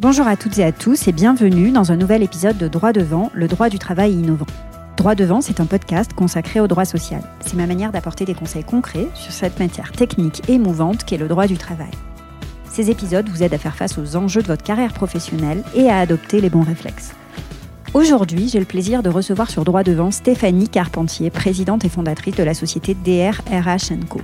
Bonjour à toutes et à tous et bienvenue dans un nouvel épisode de Droit devant, le droit du travail innovant. Droit devant, c'est un podcast consacré au droit social. C'est ma manière d'apporter des conseils concrets sur cette matière technique et émouvante qu'est le droit du travail. Ces épisodes vous aident à faire face aux enjeux de votre carrière professionnelle et à adopter les bons réflexes. Aujourd'hui, j'ai le plaisir de recevoir sur Droit devant Stéphanie Carpentier, présidente et fondatrice de la société DR Co.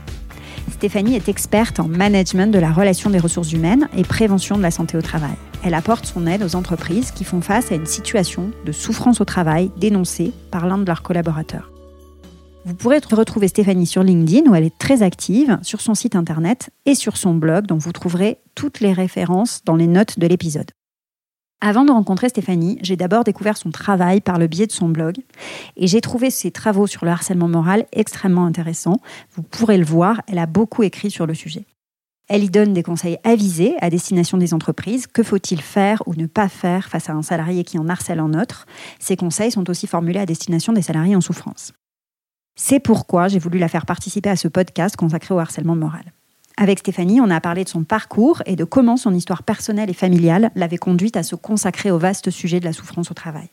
Stéphanie est experte en management de la relation des ressources humaines et prévention de la santé au travail. Elle apporte son aide aux entreprises qui font face à une situation de souffrance au travail dénoncée par l'un de leurs collaborateurs. Vous pourrez retrouver Stéphanie sur LinkedIn où elle est très active, sur son site internet et sur son blog dont vous trouverez toutes les références dans les notes de l'épisode. Avant de rencontrer Stéphanie, j'ai d'abord découvert son travail par le biais de son blog et j'ai trouvé ses travaux sur le harcèlement moral extrêmement intéressants. Vous pourrez le voir, elle a beaucoup écrit sur le sujet. Elle y donne des conseils avisés à destination des entreprises. Que faut-il faire ou ne pas faire face à un salarié qui en harcèle un autre? Ces conseils sont aussi formulés à destination des salariés en souffrance. C'est pourquoi j'ai voulu la faire participer à ce podcast consacré au harcèlement moral. Avec Stéphanie, on a parlé de son parcours et de comment son histoire personnelle et familiale l'avait conduite à se consacrer au vaste sujet de la souffrance au travail.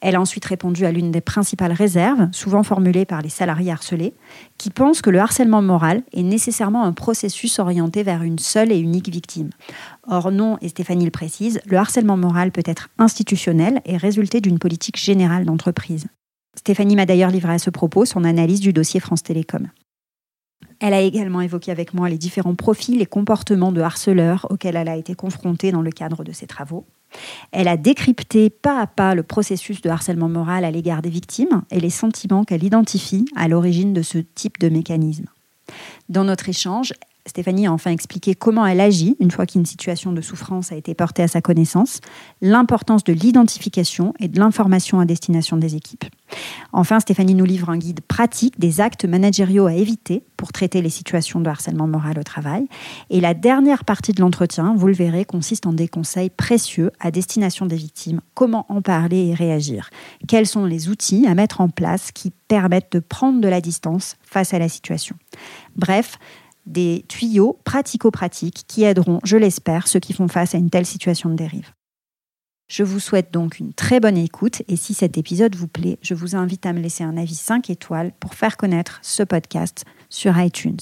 Elle a ensuite répondu à l'une des principales réserves, souvent formulées par les salariés harcelés, qui pensent que le harcèlement moral est nécessairement un processus orienté vers une seule et unique victime. Or non, et Stéphanie le précise, le harcèlement moral peut être institutionnel et résulter d'une politique générale d'entreprise. Stéphanie m'a d'ailleurs livré à ce propos son analyse du dossier France Télécom. Elle a également évoqué avec moi les différents profils et comportements de harceleurs auxquels elle a été confrontée dans le cadre de ses travaux. Elle a décrypté pas à pas le processus de harcèlement moral à l'égard des victimes et les sentiments qu'elle identifie à l'origine de ce type de mécanisme. Dans notre échange, Stéphanie a enfin expliqué comment elle agit une fois qu'une situation de souffrance a été portée à sa connaissance, l'importance de l'identification et de l'information à destination des équipes. Enfin, Stéphanie nous livre un guide pratique des actes managériaux à éviter pour traiter les situations de harcèlement moral au travail. Et la dernière partie de l'entretien, vous le verrez, consiste en des conseils précieux à destination des victimes. Comment en parler et réagir? Quels sont les outils à mettre en place qui permettent de prendre de la distance face à la situation? Bref, des tuyaux pratico-pratiques qui aideront, je l'espère, ceux qui font face à une telle situation de dérive. Je vous souhaite donc une très bonne écoute et si cet épisode vous plaît, je vous invite à me laisser un avis 5 étoiles pour faire connaître ce podcast sur iTunes.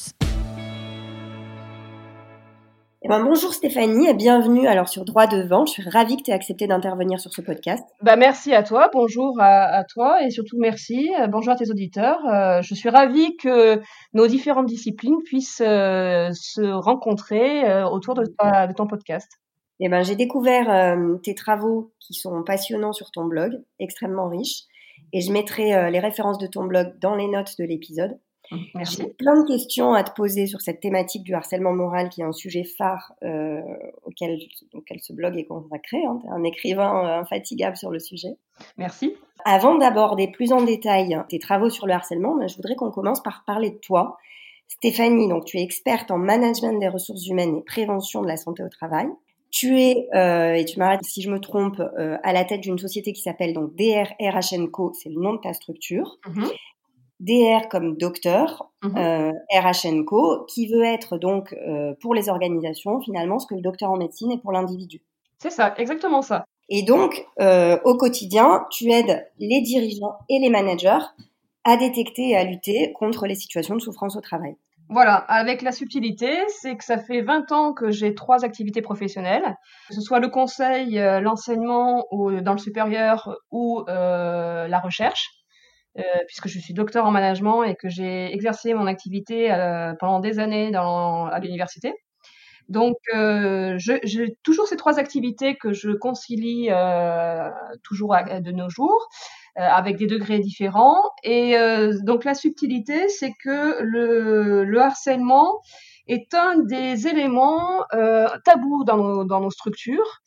Eh ben, bonjour Stéphanie et bienvenue alors sur Droit Devant. Je suis ravie que tu aies accepté d'intervenir sur ce podcast. Bah, merci à toi, bonjour à, toi et surtout merci, euh, bonjour à tes auditeurs. Euh, je suis ravie que nos différentes disciplines puissent euh, se rencontrer autour de, de, ton podcast. Eh ben, j'ai découvert tes travaux qui sont passionnants sur ton blog, extrêmement riches, et je mettrai les références de ton blog dans les notes de l'épisode. J'ai plein de questions à te poser sur cette thématique du harcèlement moral qui est un sujet phare euh, auquel, auquel, ce blog est consacré. Hein. Tu es un écrivain euh, infatigable sur le sujet. Merci. Avant d'aborder plus en détail tes travaux sur le harcèlement, ben, je voudrais qu'on commence par parler de toi. Stéphanie, donc tu es experte en management des ressources humaines et prévention de la santé au travail. Tu es, euh, et tu m'arrêtes si je me trompe, euh, à la tête d'une société qui s'appelle donc DRRHNCO, c'est le nom de ta structure. Mm-hmm. DR comme docteur, mmh. euh, RHNCO, qui veut être donc euh, pour les organisations finalement ce que le docteur en médecine est pour l'individu. C'est ça, exactement ça. Et donc, euh, au quotidien, tu aides les dirigeants et les managers à détecter et à lutter contre les situations de souffrance au travail. Voilà, avec la subtilité, c'est que ça fait 20 ans que j'ai trois activités professionnelles, que ce soit le conseil, l'enseignement dans le supérieur ou la recherche. Euh, puisque je suis docteur en management et que j'ai exercé mon activité euh, pendant des années dans, à l'université. Donc, euh, j'ai toujours ces trois activités que je concilie euh, toujours de nos jours, euh, avec des degrés différents. Et donc, la subtilité, c'est que le, le, harcèlement est un des éléments tabous dans nos, dans nos structures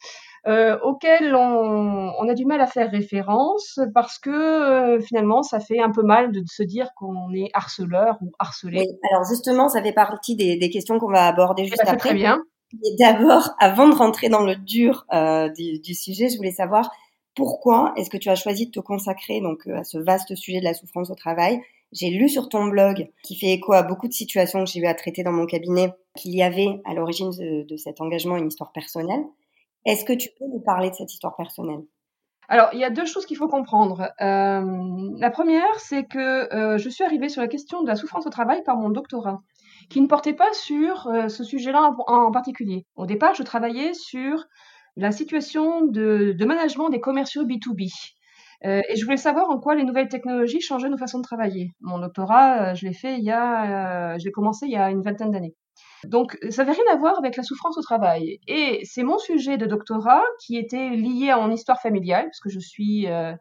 euh, auquel on, on, a du mal à faire référence parce que euh, finalement, ça fait un peu mal de se dire qu'on est harceleur ou harcelé. Oui, alors justement, ça fait partie des, des questions qu'on va aborder eh juste ben, après. Très bien. Et d'abord, avant de rentrer dans le dur euh, du, du, sujet, je voulais savoir pourquoi est-ce que tu as choisi de te consacrer donc à ce vaste sujet de la souffrance au travail. J'ai lu sur ton blog, qui fait écho à beaucoup de situations que j'ai eu à traiter dans mon cabinet, qu'il y avait à l'origine de, de cet engagement une histoire personnelle. Est-ce que tu peux nous parler de cette histoire personnelle? Alors, il y a deux choses qu'il faut comprendre. Euh, la première, c'est que euh, je suis arrivée sur la question de la souffrance au travail par mon doctorat, qui ne portait pas sur euh, ce sujet-là en, particulier. Au départ, je travaillais sur la situation de, management des commerciaux B2B. et je voulais savoir en quoi les nouvelles technologies changeaient nos façons de travailler. Mon doctorat, je l'ai fait il y a, je l'ai commencé il y a une vingtaine d'années. Donc, ça n'avait rien à voir avec la souffrance au travail. Et c'est mon sujet de doctorat qui était lié à mon histoire familiale, parce que je suis euh,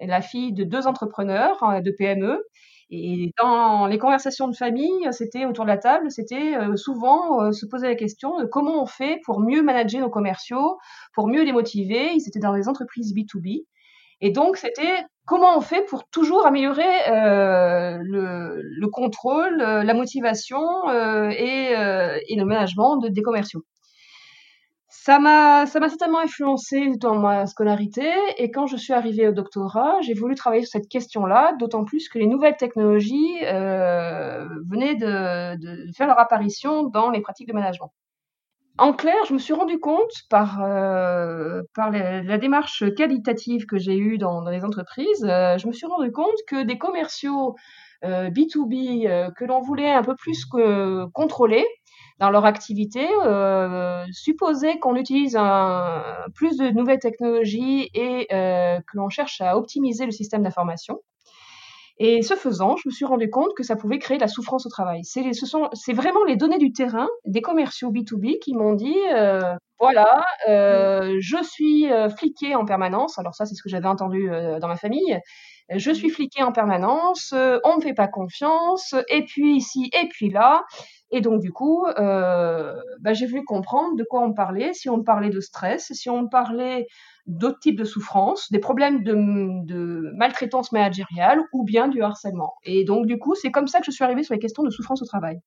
la fille de deux entrepreneurs euh, de PME. Et dans les conversations de famille, c'était autour de la table, c'était euh, souvent se poser la question de comment on fait pour mieux manager nos commerciaux, pour mieux les motiver. Ils étaient dans des entreprises B2B. Et donc, c'était comment on fait pour toujours améliorer euh, le, contrôle, euh, la motivation euh, et, le management des commerciaux. Ça m'a, ça m'a certainement influencé dans ma scolarité et quand je suis arrivée au doctorat, j'ai voulu travailler sur cette question-là, d'autant plus que les nouvelles technologies venaient de, faire leur apparition dans les pratiques de management. En clair, je me suis rendu compte par, euh, la, démarche qualitative que j'ai eue dans, les entreprises, euh, je me suis rendu compte que des commerciaux B2B euh, que l'on voulait un peu plus que contrôler dans leur activité supposaient qu'on utilise plus de nouvelles technologies et que l'on cherche à optimiser le système d'information. Et ce faisant, je me suis rendu compte que ça pouvait créer de la souffrance au travail. C'est, ce sont, c'est vraiment les données du terrain des commerciaux B2B qui m'ont dit, euh, voilà, euh, je suis euh, fliqué en permanence. Alors ça, c'est ce que j'avais entendu euh, dans ma famille. Je suis fliqué en permanence, on me fait pas confiance, et puis ici, et puis là. Et donc du coup, bah, j'ai voulu comprendre de quoi on parlait, si on parlait de stress, si on parlait d'autres types de souffrances, des problèmes de, maltraitance managériale ou bien du harcèlement. Et donc, du coup, c'est comme ça que je suis arrivée sur les questions de souffrance au travail.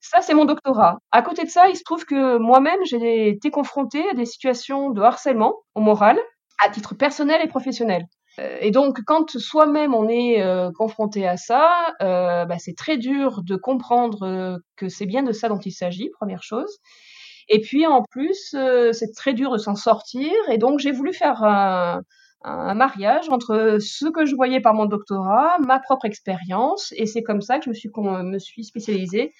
Ça, c'est mon doctorat. À côté de ça, il se trouve que moi-même, j'ai été confrontée à des situations de harcèlement au moral, à titre personnel et professionnel. Euh, et donc, quand soi-même on est euh, confronté à ça, euh, bah, c'est très dur de comprendre que c'est bien de ça dont il s'agit, première chose. Et puis en plus, euh, c'est très dur de s'en sortir. Et donc j'ai voulu faire un, un, mariage entre ce que je voyais par mon doctorat, ma propre expérience. Et c'est comme ça que je me suis, me suis spécialisée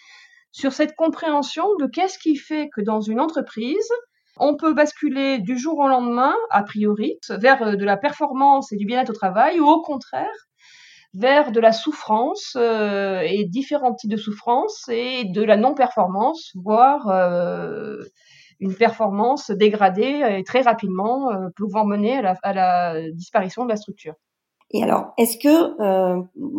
sur cette compréhension de qu'est-ce qui fait que dans une entreprise, on peut basculer du jour au lendemain, a priori, vers euh, de la performance et du bien-être au travail, ou au contraire, vers de la souffrance euh, et différents types de souffrance et de la non-performance, voire euh, une performance dégradée et très rapidement euh, pouvant mener à la, disparition de la structure. Et alors, est-ce que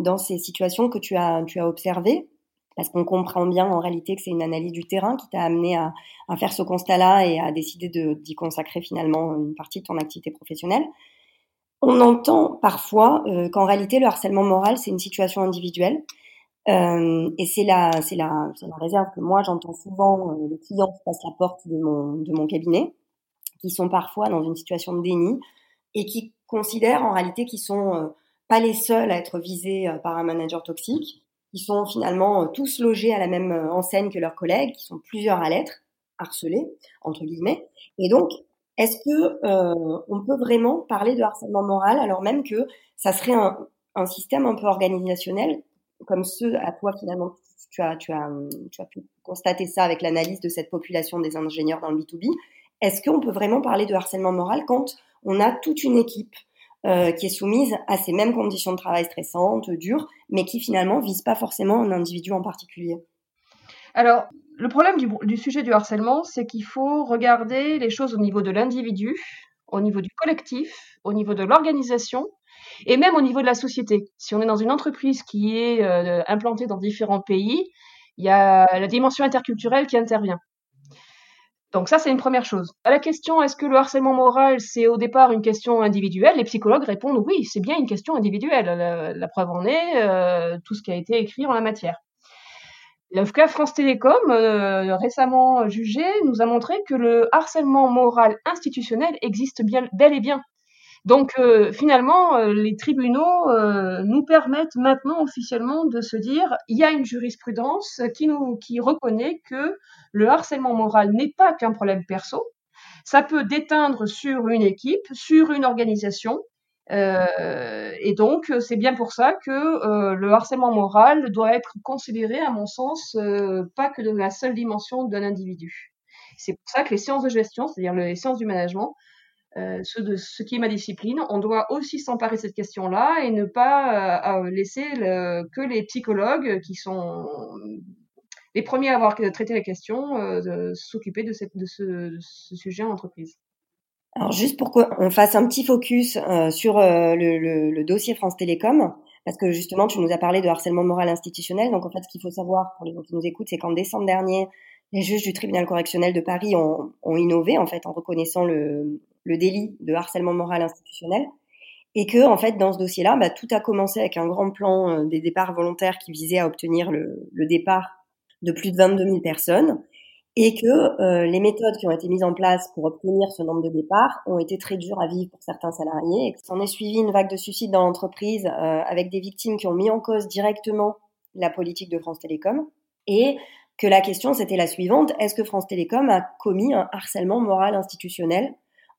dans ces situations que tu as, tu as observées, parce qu'on comprend bien en réalité que c'est une analyse du terrain qui t'a amené à, à, faire ce constat-là et à décider d'y consacrer finalement une partie de ton activité professionnelle, on entend parfois euh, qu'en réalité, le harcèlement moral, c'est une situation individuelle. Euh, et c'est la, c'est la, la réserve que moi j'entends souvent euh, les clients qui passent la porte de mon, de mon cabinet, qui sont parfois dans une situation de déni et qui considèrent en réalité qu'ils sont euh, pas les seuls à être visés par un manager toxique, qui sont finalement tous logés à la même enseigne que leurs collègues, qui sont plusieurs à l'être harcelés entre guillemets. Et donc est-ce que euh, on peut vraiment parler de harcèlement moral alors même que ça serait un, système un peu organisationnel comme ceux à toi finalement tu as, tu as, tu as pu constater ça avec l'analyse de cette population des ingénieurs dans le B2B. Est-ce qu'on peut vraiment parler de harcèlement moral quand on a toute une équipe euh, qui est soumise à ces mêmes conditions de travail stressantes, dures, mais qui finalement visent pas forcément un individu en particulier? Alors, le problème du, sujet du harcèlement, c'est qu'il faut regarder les choses au niveau de l'individu, au niveau du collectif, au niveau de l'organisation et même au niveau de la société. Si on est dans une entreprise qui est euh, implantée dans différents pays, il y a la dimension interculturelle qui intervient. Donc ça, c'est une première chose. À la question, est-ce que le harcèlement moral, c'est au départ une question individuelle Les psychologues répondent oui, c'est bien une question individuelle. La, preuve en est euh, tout ce qui a été écrit en la matière. Le France Télécom, euh, récemment jugé, nous a montré que le harcèlement moral institutionnel existe bel et bien. Donc euh, finalement, euh, les tribunaux nous permettent maintenant officiellement de se dire il y a une jurisprudence qui reconnaît que le harcèlement moral n'est pas qu'un problème perso, Ça peut déteindre sur une équipe, sur une organisation. Euh, et donc, c'est bien pour ça que euh, le harcèlement moral doit être considéré, à mon sens, euh, pas que de la seule dimension d'un individu. C'est pour ça que les sciences de gestion, c'est-à-dire les sciences du management, euh, ce, de, ce qui est ma discipline, on doit aussi s'emparer de cette question-là et ne pas euh, laisser que les psychologues qui sont les premiers à avoir traité la question euh, s'occuper de, de, ce, sujet en entreprise. Alors juste pour qu'on fasse un petit focus euh, sur euh, le, le, le, dossier France Télécom, parce que justement tu nous as parlé de harcèlement moral institutionnel. Donc en fait ce qu'il faut savoir pour les gens qui nous écoutent, c'est qu'en décembre dernier, les juges du tribunal correctionnel de Paris ont, ont innové en fait en reconnaissant le, le délit de harcèlement moral institutionnel. Et que, en fait, dans ce dossier-là, bah, tout a commencé avec un grand plan euh, des départs volontaires qui visait à obtenir le, le, départ de plus de 22 000 personnes, et que euh, les méthodes qui ont été mises en place pour obtenir ce nombre de départs ont été très dures à vivre pour certains salariés, et s'en est suivi une vague de suicides dans l'entreprise euh, avec des victimes qui ont mis en cause directement la politique de France Télécom, et que la question c'était la suivante. Est-ce que France Télécom a commis un harcèlement moral institutionnel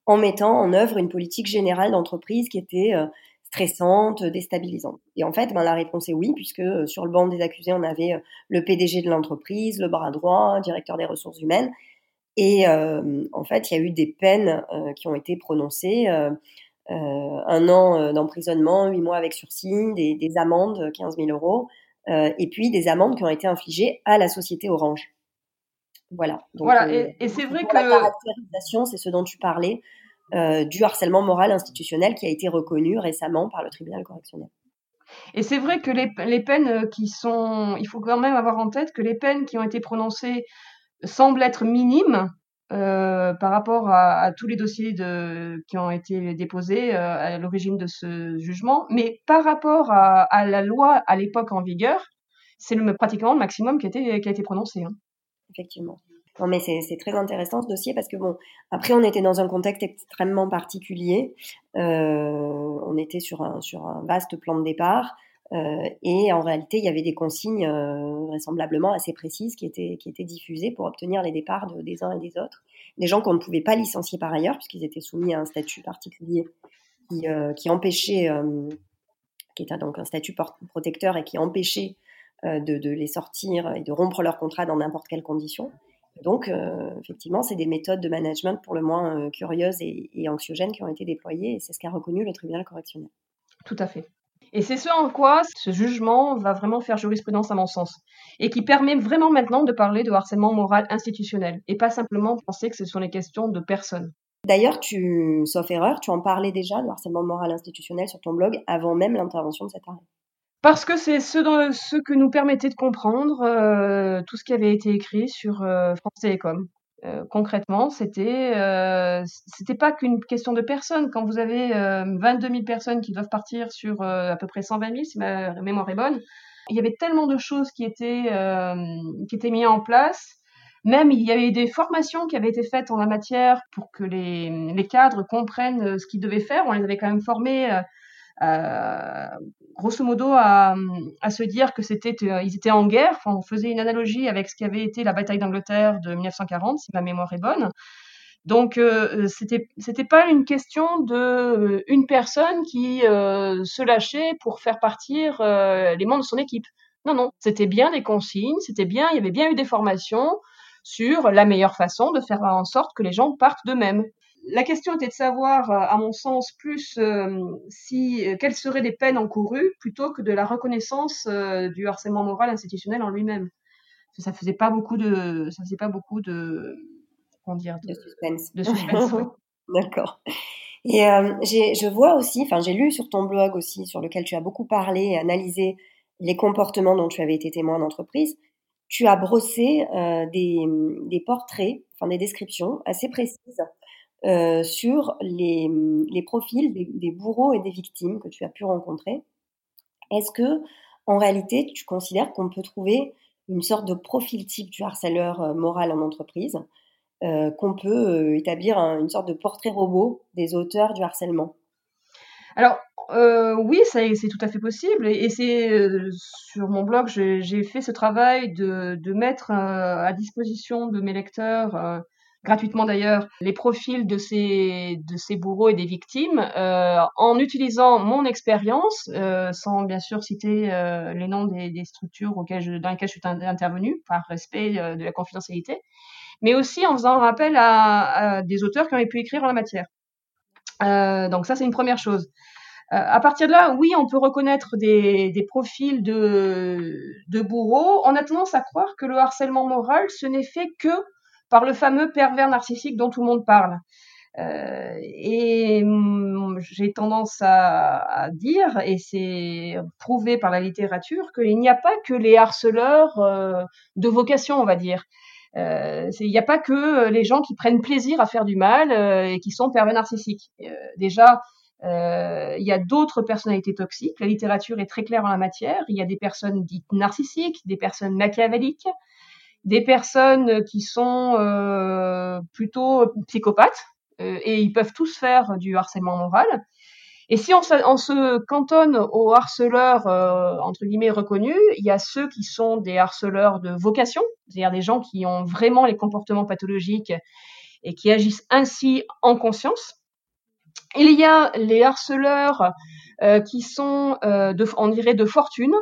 en mettant en œuvre une politique générale d'entreprise qui était euh, stressante, déstabilisante. Et en fait, ben, la réponse est oui, puisque euh, sur le banc des accusés, on avait euh, le PDG de l'entreprise, le bras droit, directeur des ressources humaines. Et euh, en fait, il y a eu des peines euh, qui ont été prononcées. Euh, un an d'emprisonnement, huit mois avec sursis, des, des, amendes, 15 000 euros, et puis des amendes qui ont été infligées à la société Orange. Voilà. Donc, voilà. Et, et c'est vrai que la caractérisation, c'est ce dont tu parlais, euh, du harcèlement moral institutionnel qui a été reconnu récemment par le tribunal correctionnel. Et c'est vrai que les, les, peines qui sont, il faut quand même avoir en tête que les peines qui ont été prononcées semblent être minimes euh, par rapport à, à, tous les dossiers de, qui ont été déposés euh, à l'origine de ce jugement, mais par rapport à, à la loi à l'époque en vigueur, c'est le, pratiquement le maximum qui a été, qui a été prononcé. Hein. Effectivement. Non, mais c'est très intéressant ce dossier parce que bon, après on était dans un contexte extrêmement particulier. Euh, on était sur un, vaste plan de départ. Euh, et en réalité, il y avait des consignes euh, vraisemblablement assez précises qui étaient, qui étaient diffusées pour obtenir les départs de, des uns et des autres. Des gens qu'on ne pouvait pas licencier par ailleurs, puisqu'ils étaient soumis à un statut particulier qui, empêchait, qui était donc un statut protecteur et qui empêchait de, de, les sortir et de rompre leur contrat dans n'importe quelle condition. Donc, euh, effectivement, c'est des méthodes de management pour le moins euh, curieuses et, et, anxiogènes qui ont été déployées, et c'est ce qu'a reconnu le tribunal correctionnel. Tout à fait. Et c'est ce en quoi ce jugement va vraiment faire jurisprudence à mon sens, et qui permet vraiment maintenant de parler de harcèlement moral institutionnel, et pas simplement penser que ce sont les questions de personnes. D'ailleurs, tu, sauf erreur, tu en parlais déjà de harcèlement moral institutionnel sur ton blog avant même l'intervention de cet arrêt. Parce que c'est ce, que nous permettait de comprendre euh, tout ce qui avait été écrit sur euh, France Télécom. Euh, concrètement, c'était c'était pas qu'une question de personnes. Quand vous avez 22 000 personnes qui doivent partir sur à peu près 120 000, si ma mémoire est bonne, il y avait tellement de choses qui étaient qui étaient mises en place. Même il y avait des formations qui avaient été faites en la matière pour que les, les cadres comprennent ce qu'ils devaient faire. On les avait quand même formés grosso modo à, se dire que c'était euh, ils étaient en guerre. On faisait une analogie avec ce qui avait été la bataille d'Angleterre de 1940, si ma mémoire est bonne. Donc euh, c'était c'était pas une question de euh, une personne qui euh, se lâchait pour faire partir euh, les membres de son équipe. Non non, c'était bien des consignes, c'était bien, il y avait bien eu des formations sur la meilleure façon de faire en sorte que les gens partent d'eux-mêmes la question était de savoir, euh, à mon sens, plus euh, si euh, quelles seraient les peines encourues plutôt que de la reconnaissance du harcèlement moral institutionnel en lui-même. Ça faisait pas beaucoup de, ça faisait pas beaucoup de, comment dire, de, de suspense. De suspense oui. D'accord. Et euh, je vois aussi, enfin j'ai lu sur ton blog aussi, sur lequel tu as beaucoup parlé et analysé les comportements dont tu avais été témoin d'entreprise. Tu as brossé euh, des, des portraits, enfin des descriptions assez précises euh, sur les, profils des, bourreaux et des victimes que tu as pu rencontrer. Est-ce que, en réalité, tu considères qu'on peut trouver une sorte de profil type du harceleur euh, moral en entreprise, euh, qu'on peut établir un, une sorte de portrait robot des auteurs du harcèlement? Alors, oui, c'est tout à fait possible. Et, c'est sur mon blog, j'ai fait ce travail de mettre à disposition de mes lecteurs gratuitement d'ailleurs les profils de ces bourreaux et des victimes euh, en utilisant mon expérience euh, sans bien sûr citer euh, les noms des, structures dans lesquelles je suis intervenue par respect de la confidentialité mais aussi en faisant rappel à, des auteurs qui ont pu écrire en la matière donc ça c'est une première chose à partir de là, oui, on peut reconnaître des, des profils de, de bourreaux. On a tendance à croire que le harcèlement moral, ce n'est fait que par le fameux pervers narcissique dont tout le monde parle. Euh, et mm, j'ai tendance à, dire, et c'est prouvé par la littérature, qu'il n'y a pas que les harceleurs euh, de vocation, on va dire. Euh, il n'y a pas que les gens qui prennent plaisir à faire du mal et qui sont pervers narcissiques. Déjà, il y a d'autres personnalités toxiques. La littérature est très claire en la matière. Il y a des personnes dites narcissiques, des personnes machiavéliques, des personnes qui sont euh, plutôt psychopathes euh, et ils peuvent tous faire du harcèlement moral. Et si on se, on se cantonne aux harceleurs euh, entre guillemets reconnus, il y a ceux qui sont des harceleurs de vocation, c'est-à-dire des gens qui ont vraiment les comportements pathologiques et qui agissent ainsi en conscience. Il y a les harceleurs euh, qui sont, euh, de, on dirait, de fortune,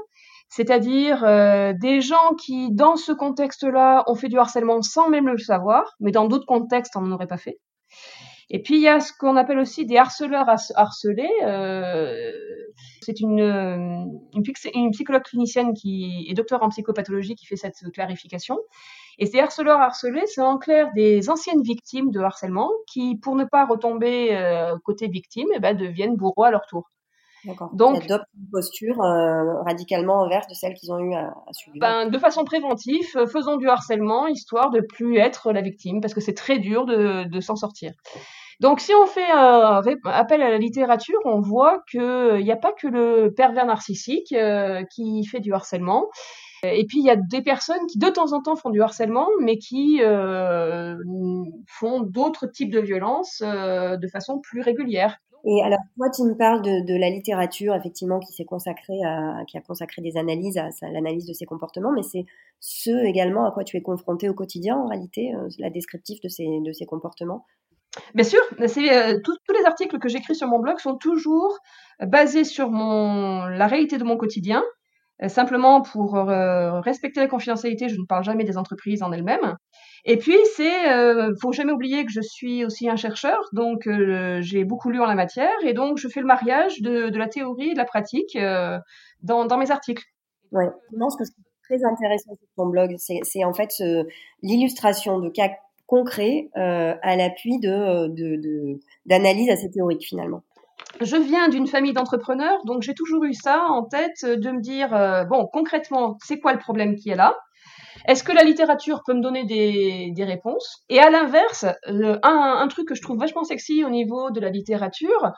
c'est-à-dire euh, des gens qui, dans ce contexte-là, ont fait du harcèlement sans même le savoir, mais dans d'autres contextes, on n'en aurait pas fait. Et puis il y a ce qu'on appelle aussi des harceleurs harcelés. Euh, c'est une, une, une, psychologue clinicienne qui est docteur en psychopathologie qui fait cette clarification. Et ces harceleurs harcelés, c'est en clair des anciennes victimes de harcèlement qui, pour ne pas retomber euh, côté victime, eh ben, deviennent bourreaux à leur tour. Donc, ils adoptent une posture euh, radicalement inverse de celle qu'ils ont eu à, à subir. Ben, de façon préventive, euh, faisons du harcèlement histoire de plus être la victime parce que c'est très dur de, de s'en sortir. Donc, si on fait un appel à la littérature, on voit qu'il n'y a pas que le pervers narcissique euh, qui fait du harcèlement. Et puis il y a des personnes qui de temps en temps font du harcèlement, mais qui euh, font d'autres types de violences euh, de façon plus régulière. Et alors, toi, tu me parles de, de la littérature, effectivement, qui s'est consacrée à, qui a consacré des analyses à, à l'analyse de ces comportements, mais c'est ce également à quoi tu es confronté au quotidien, en réalité, euh, la descriptif de ces, de ces comportements? Bien sûr, euh, tous les articles que j'écris sur mon blog sont toujours basés sur mon, la réalité de mon quotidien. Euh, simplement pour euh, respecter la confidentialité, je ne parle jamais des entreprises en elles-mêmes. Et puis, c'est, euh, faut jamais oublier que je suis aussi un chercheur, donc euh, j'ai beaucoup lu en la matière, et donc je fais le mariage de, de la théorie et de la pratique euh, dans, dans, mes articles. Ouais, je pense que c'est très intéressant sur ton blog, c'est en fait l'illustration de cas concrets euh, à l'appui de d'analyse de, assez théorique finalement je viens d'une famille d'entrepreneurs, donc j'ai toujours eu ça en tête de me dire, euh, bon, concrètement, c'est quoi le problème qui est là? Est-ce que la littérature peut me donner des, réponses? Et à l'inverse, un, un, truc que je trouve vachement sexy au niveau de la littérature,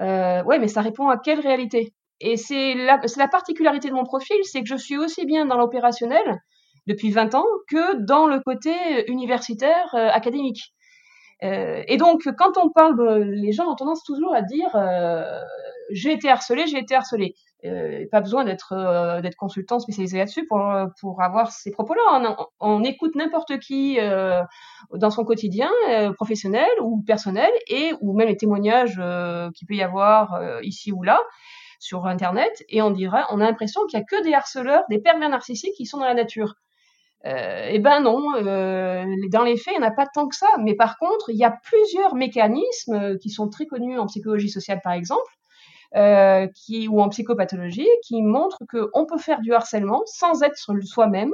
euh, ouais, mais ça répond à quelle réalité? Et c'est la, la particularité de mon profil, c'est que je suis aussi bien dans l'opérationnel depuis 20 ans que dans le côté universitaire euh, académique. Euh, et donc, quand on parle, les gens ont tendance toujours à dire euh, j'ai été harcelé, j'ai été harcelé. Euh, pas besoin d'être d'être consultant spécialisé là-dessus pour avoir ces propos-là. On, écoute n'importe qui dans son quotidien professionnel ou personnel et ou même les témoignages qu'il peut y avoir ici ou là sur internet et on dirait on a l'impression qu'il y a que des harceleurs, des pervers narcissiques qui sont dans la nature. Euh, eh ben non, euh, dans les faits, il n'y en a pas tant que ça. Mais par contre, il y a plusieurs mécanismes qui sont très connus en psychologie sociale, par exemple, euh, qui, ou en psychopathologie, qui montrent qu'on peut faire du harcèlement sans être soi-même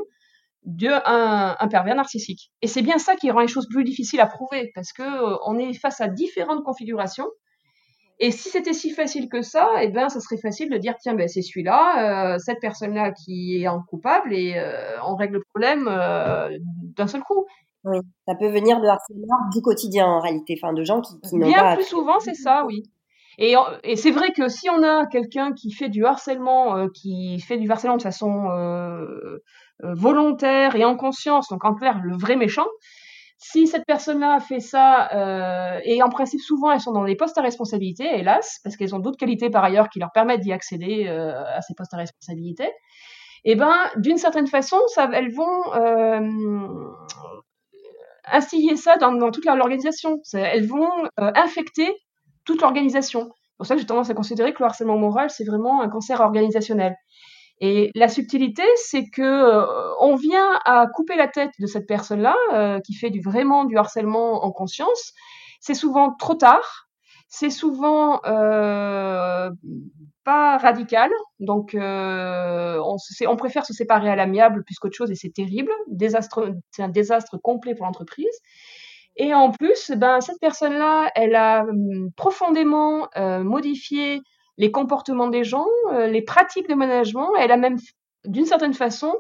de un, pervers narcissique. Et c'est bien ça qui rend les choses plus difficiles à prouver, parce que euh, on est face à différentes configurations et si c'était si facile que ça, eh ben, ça serait facile de dire tiens, ben c'est celui-là, euh, cette personne-là qui est en coupable et euh, on règle le problème euh, d'un seul coup. Oui, ça peut venir de harcèlement du quotidien en réalité, enfin de gens qui, qui n'ont pas. Bien plus souvent, c'est ça, oui. Et, et c'est vrai que si on a quelqu'un qui fait du harcèlement, qui fait du harcèlement de façon volontaire et en conscience, donc en clair le vrai méchant, si cette personne-là a fait ça, euh, et en principe souvent elles sont dans des postes à responsabilité, hélas, parce qu'elles ont d'autres qualités par ailleurs qui leur permettent d'y accéder euh, à ces postes à responsabilité, eh ben d'une certaine façon, elles vont euh, instiller ça dans, toute l'organisation. Elles vont infecter toute l'organisation. C'est pour ça que j'ai tendance à considérer que le harcèlement moral, c'est vraiment un cancer organisationnel. Et la subtilité, c'est que euh, on vient à couper la tête de cette personne-là, euh, qui fait vraiment du harcèlement en conscience. C'est souvent trop tard, c'est souvent euh, pas radical, donc on, préfère se séparer à l'amiable plus qu'autre chose, et c'est terrible. C'est un désastre complet pour l'entreprise. Et en plus, ben, cette personne-là, elle a hum, profondément modifié les comportements des gens, euh, les pratiques de management. Elle a même, d'une certaine façon,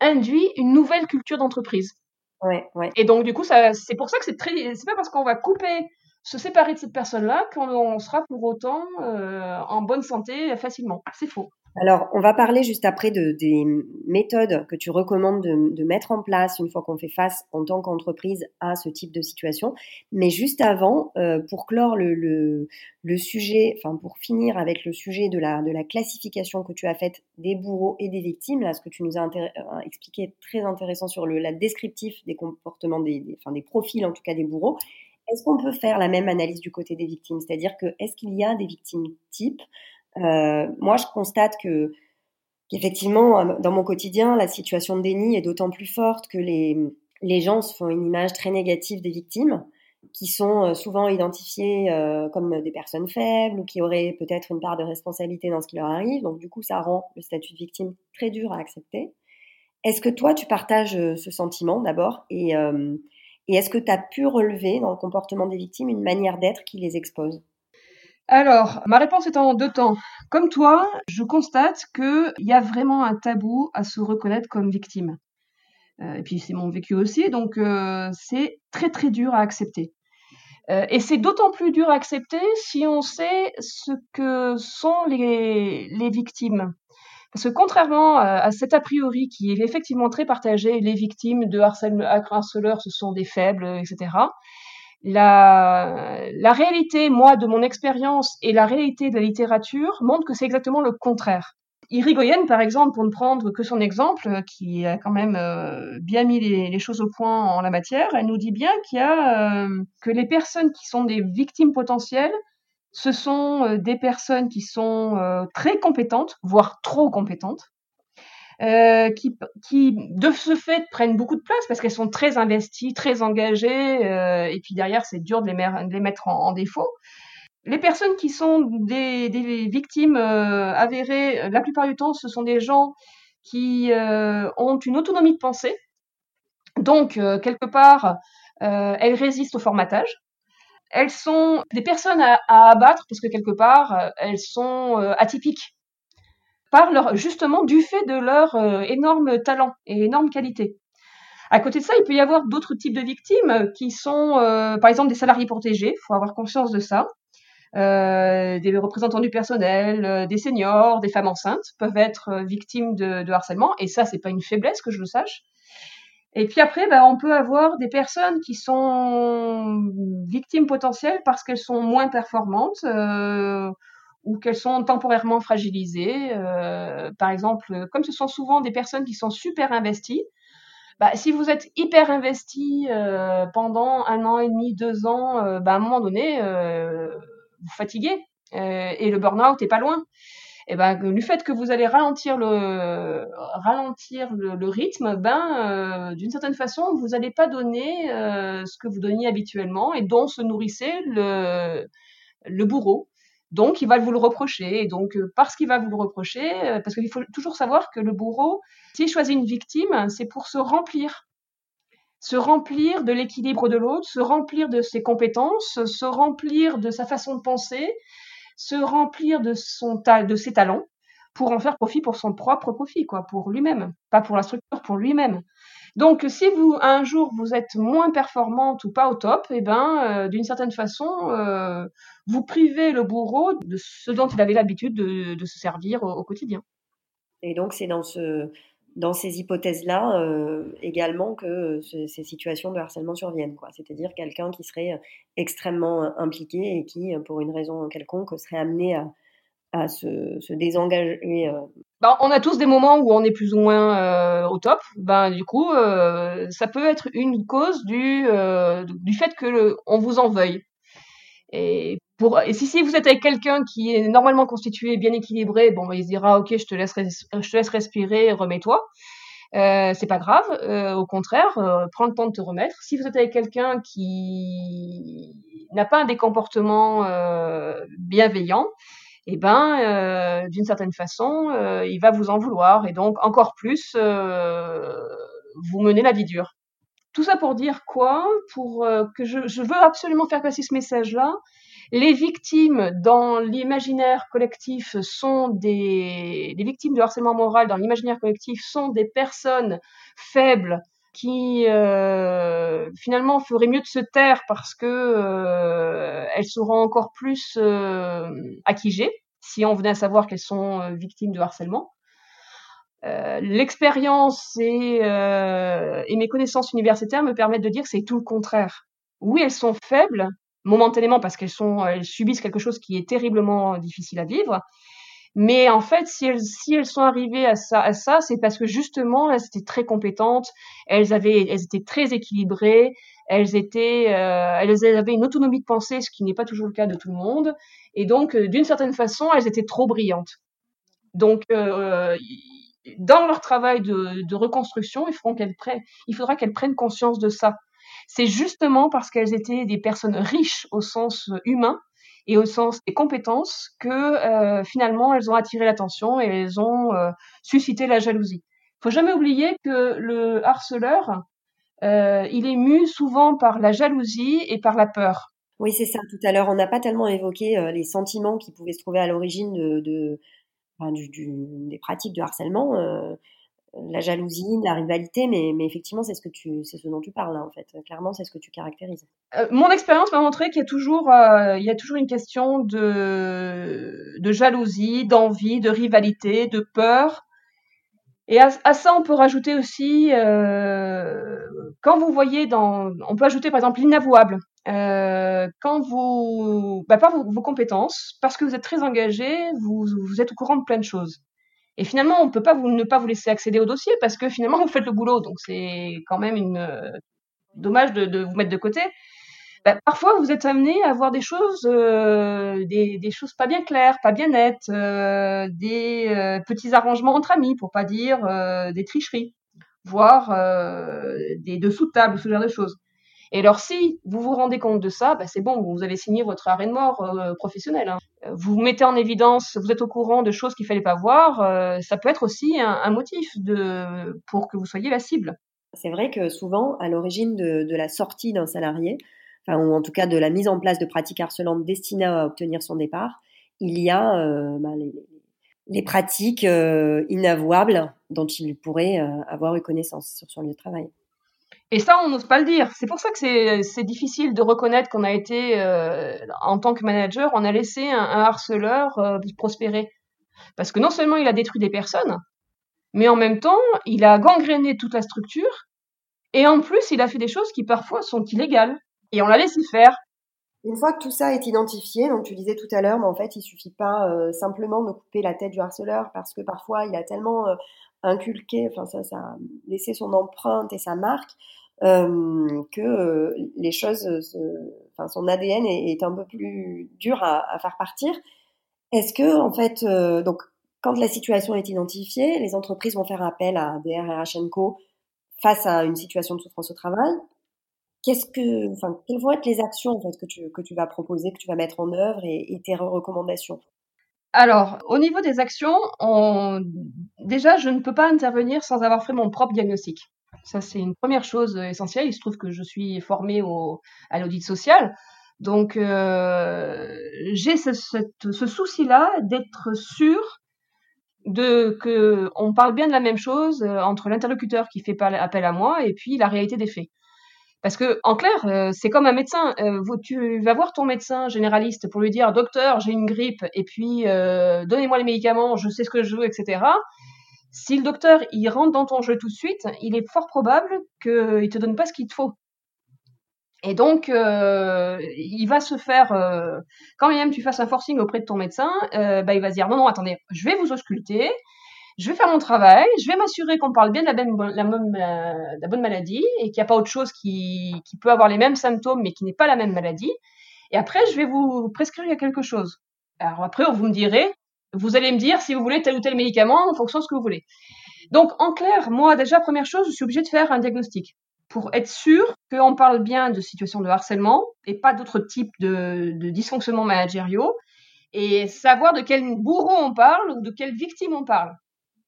induit une nouvelle culture d'entreprise. Ouais, ouais. Et donc, du coup, c'est pour ça que c'est très, c'est pas parce qu'on va couper, se séparer de cette personne-là qu'on sera pour autant euh, en bonne santé facilement. C'est faux. Alors, on va parler juste après de, des méthodes que tu recommandes de, mettre en place une fois qu'on fait face en tant qu'entreprise à ce type de situation. Mais juste avant, euh, pour clore le, le, sujet, enfin pour finir avec le sujet de la, de la classification que tu as faite des bourreaux et des victimes, là, ce que tu nous as euh, expliqué est très intéressant sur le la descriptif des comportements, des, des, enfin des profils en tout cas des bourreaux. Est-ce qu'on peut faire la même analyse du côté des victimes? C'est-à-dire que est-ce qu'il y a des victimes types? Moi, je constate que qu'effectivement, euh, dans mon quotidien, la situation de déni est d'autant plus forte que les, gens se font une image très négative des victimes, qui sont euh, souvent identifiées comme des personnes faibles ou qui auraient peut-être une part de responsabilité dans ce qui leur arrive. Donc, du coup, ça rend le statut de victime très dur à accepter. Est-ce que toi, tu partages ce sentiment d'abord? Et est-ce que tu as pu relever dans le comportement des victimes une manière d'être qui les expose? Alors, ma réponse est en deux temps. Comme toi, je constate qu'il y a vraiment un tabou à se reconnaître comme victime. Euh, et puis c'est mon vécu aussi, donc euh, c'est très très dur à accepter. Euh, et c'est d'autant plus dur à accepter si on sait ce que sont les, victimes. Parce que contrairement à cet a priori qui est effectivement très partagé, les victimes de harceleurs, ce sont des faibles, etc la, réalité, moi, de mon expérience et la réalité de la littérature montrent que c'est exactement le contraire. Irigoyen, par exemple, pour ne prendre que son exemple, qui a quand même euh, bien mis les, choses au point en la matière, elle nous dit bien qu'il y a euh, que les personnes qui sont des victimes potentielles, ce sont euh, des personnes qui sont très compétentes, voire trop compétentes, euh, qui, de ce fait, prennent beaucoup de place parce qu'elles sont très investies, très engagées, euh, et puis derrière, c'est dur de les, mettre en, défaut. Les personnes qui sont des, victimes euh, avérées, la plupart du temps, ce sont des gens qui ont une autonomie de pensée. Donc, quelque part, elles résistent au formatage. Elles sont des personnes à abattre parce que quelque part, elles sont atypiques par leur, justement du fait de leur euh, énorme talent et énorme qualité. À côté de ça, il peut y avoir d'autres types de victimes qui sont, euh, par exemple, des salariés protégés. Il faut avoir conscience de ça. Euh, des représentants du personnel, des seniors, des femmes enceintes peuvent être victimes de, harcèlement. Et ça, c'est pas une faiblesse que je le sache. Et puis après, ben, on peut avoir des personnes qui sont victimes potentielles parce qu'elles sont moins performantes. Ou qu'elles sont temporairement fragilisées. Euh, par exemple, comme ce sont souvent des personnes qui sont super investies, bah, si vous êtes hyper investi euh, pendant un an et demi, deux ans, euh, bah, à un moment donné, euh, vous fatiguez euh, et le burn-out est pas loin. Et ben du fait que vous allez ralentir le ralentir le, le rythme, ben d'une certaine façon vous n'allez pas donner ce que vous donniez habituellement et dont se nourrissait le le bourreau. Donc, il va vous le reprocher. Et donc, euh, parce qu'il va vous le reprocher, euh, parce qu'il faut toujours savoir que le bourreau, s'il choisit une victime, c'est pour se remplir. Se remplir de l'équilibre de l'autre, se remplir de ses compétences, se remplir de sa façon de penser, se remplir de, son de ses talents pour en faire profit pour son propre profit, quoi, pour lui-même, pas pour la structure, pour lui-même. Donc, si vous un jour vous êtes moins performante ou pas au top, eh ben, euh, d'une certaine façon, euh, vous privez le bourreau de ce dont il avait l'habitude de, se servir au, quotidien. Et donc, c'est dans ce dans ces hypothèses-là euh, également que ces situations de harcèlement surviennent. C'est-à-dire quelqu'un qui serait extrêmement impliqué et qui, pour une raison quelconque, serait amené à, à se, désengager euh. ben, On a tous des moments où on est plus ou moins euh, au top. Ben, du coup, euh, ça peut être une cause du, du fait que on vous en veuille. Et, pour, et si, vous êtes avec quelqu'un qui est normalement constitué, bien équilibré, bon, ben, il se dira, ok, je te laisse, je te laisse respirer, remets-toi. C'est pas grave, au contraire, prends le temps de te remettre. Si vous êtes avec quelqu'un qui n'a pas des comportements bienveillants, eh ben, euh, d'une certaine façon, euh, il va vous en vouloir et donc encore plus euh, vous mener la vie dure. Tout ça pour dire quoi? Pour que je, veux absolument faire passer ce message-là. Les victimes dans l'imaginaire collectif sont des victimes de harcèlement moral dans l'imaginaire collectif sont des personnes faibles qui euh, finalement feraient mieux de se taire parce que euh, seront encore plus euh, acquigées si on venait à savoir qu'elles sont euh, victimes de harcèlement. L'expérience et, mes connaissances universitaires me permettent de dire que c'est tout le contraire. Oui, elles sont faibles momentanément parce qu'elles elles subissent quelque chose qui est terriblement difficile à vivre, mais en fait, si elles, si elles sont arrivées à ça, à ça c'est parce que justement, elles étaient très compétentes, elles avaient, elles étaient très équilibrées, elles étaient, euh, elles avaient une autonomie de pensée, ce qui n'est pas toujours le cas de tout le monde, et donc, euh, d'une certaine façon, elles étaient trop brillantes. Donc, euh, dans leur travail de, de reconstruction, il, faudra qu'elles prennent, il faudra qu'elles prennent conscience de ça. C'est justement parce qu'elles étaient des personnes riches au sens humain et au sens des compétences que euh, finalement elles ont attiré l'attention et elles ont euh, suscité la jalousie. Il faut jamais oublier que le harceleur, euh, il est mu souvent par la jalousie et par la peur. Oui, c'est ça. Tout à l'heure, on n'a pas tellement évoqué les sentiments qui pouvaient se trouver à l'origine de, des pratiques de harcèlement la jalousie, la rivalité, mais, effectivement, c'est ce ce dont tu parles là, en fait. Clairement, c'est ce que tu caractérises. Euh, mon expérience m'a montré qu'il y a toujours, euh, une question de, jalousie, d'envie, de rivalité, de peur. Et à, ça, on peut rajouter aussi, euh, quand vous voyez dans, on peut ajouter par exemple l'inavouable. quand vous, bah, pas vos, vos, compétences, parce que vous êtes très engagé, vous, vous êtes au courant de plein de choses. Et finalement, on ne peut pas vous, ne pas vous laisser accéder au dossier parce que finalement, vous faites le boulot. Donc, c'est quand même euh, dommage de, vous mettre de côté. Bah, parfois, vous êtes amené à voir des choses, euh, des, choses pas bien claires, pas bien nettes, euh, des petits arrangements entre amis, pour pas dire des tricheries, voire des dessous de table, ce genre de choses. Et alors, si vous vous rendez compte de ça, bah, c'est bon, vous avez signé votre arrêt de mort euh, professionnel. Hein. Vous mettez en évidence, vous êtes au courant de choses qu'il fallait pas voir. Euh, ça peut être aussi un, motif de, pour que vous soyez la cible. C'est vrai que souvent, à l'origine de, la sortie d'un salarié, enfin, ou en tout cas de la mise en place de pratiques harcelantes destinées à obtenir son départ, il y a euh, bah, les, les, pratiques euh, inavouables dont il pourrait euh, avoir eu connaissance sur son lieu de travail. Et ça, on n'ose pas le dire. C'est pour ça que c'est difficile de reconnaître qu'on a été, euh, en tant que manager, on a laissé un, harceleur euh, prospérer. Parce que non seulement il a détruit des personnes, mais en même temps, il a gangréné toute la structure, et en plus, il a fait des choses qui parfois sont illégales. Et on l'a laissé faire. Une fois que tout ça est identifié, donc tu disais tout à l'heure, mais en fait, il suffit pas euh, simplement de couper la tête du harceleur, parce que parfois, il a tellement inculqué, enfin ça, a laissé son empreinte et sa marque, que euh, les choses, enfin son ADN est, un peu plus dur à, faire partir. Est-ce que en fait, euh, donc quand la situation est identifiée, les entreprises vont faire appel à des Co face à une situation de souffrance au travail. Qu'est-ce que, enfin, quelles vont être les actions que tu que tu vas proposer, que tu vas mettre en œuvre et, tes recommandations? Alors, au niveau des actions, on... déjà, je ne peux pas intervenir sans avoir fait mon propre diagnostic. Ça, c'est une première chose essentielle. Il se trouve que je suis formée à l'audit social. Donc, euh, j'ai ce, souci-là d'être sûr de que on parle bien de la même chose euh, entre l'interlocuteur qui fait appel à moi et puis la réalité des faits. Parce que en clair, euh, c'est comme un médecin. Euh, tu vas voir ton médecin généraliste pour lui dire docteur, j'ai une grippe et puis euh, donnez-moi les médicaments, je sais ce que je veux, etc. Si le docteur il rentre dans ton jeu tout de suite, il est fort probable qu'il te donne pas ce qu'il te faut. Et donc, euh, il va se faire, euh, quand même tu fasses un forcing auprès de ton médecin, euh, bah, il va se dire non, non, attendez, je vais vous ausculter, je vais faire mon travail, je vais m'assurer qu'on parle bien de la, la, la, bonne maladie et qu'il n'y a pas autre chose qui, qui, peut avoir les mêmes symptômes mais qui n'est pas la même maladie. Et après, je vais vous prescrire quelque chose. Alors après, vous me direz, vous allez me dire si vous voulez tel ou tel médicament en fonction de ce que vous voulez. Donc, en clair, moi, déjà, première chose, je suis obligée de faire un diagnostic pour être sûr qu'on parle bien de situations de harcèlement et pas d'autres types de, de dysfonctionnements managériaux et savoir de quel bourreau on parle ou de quelle victime on parle.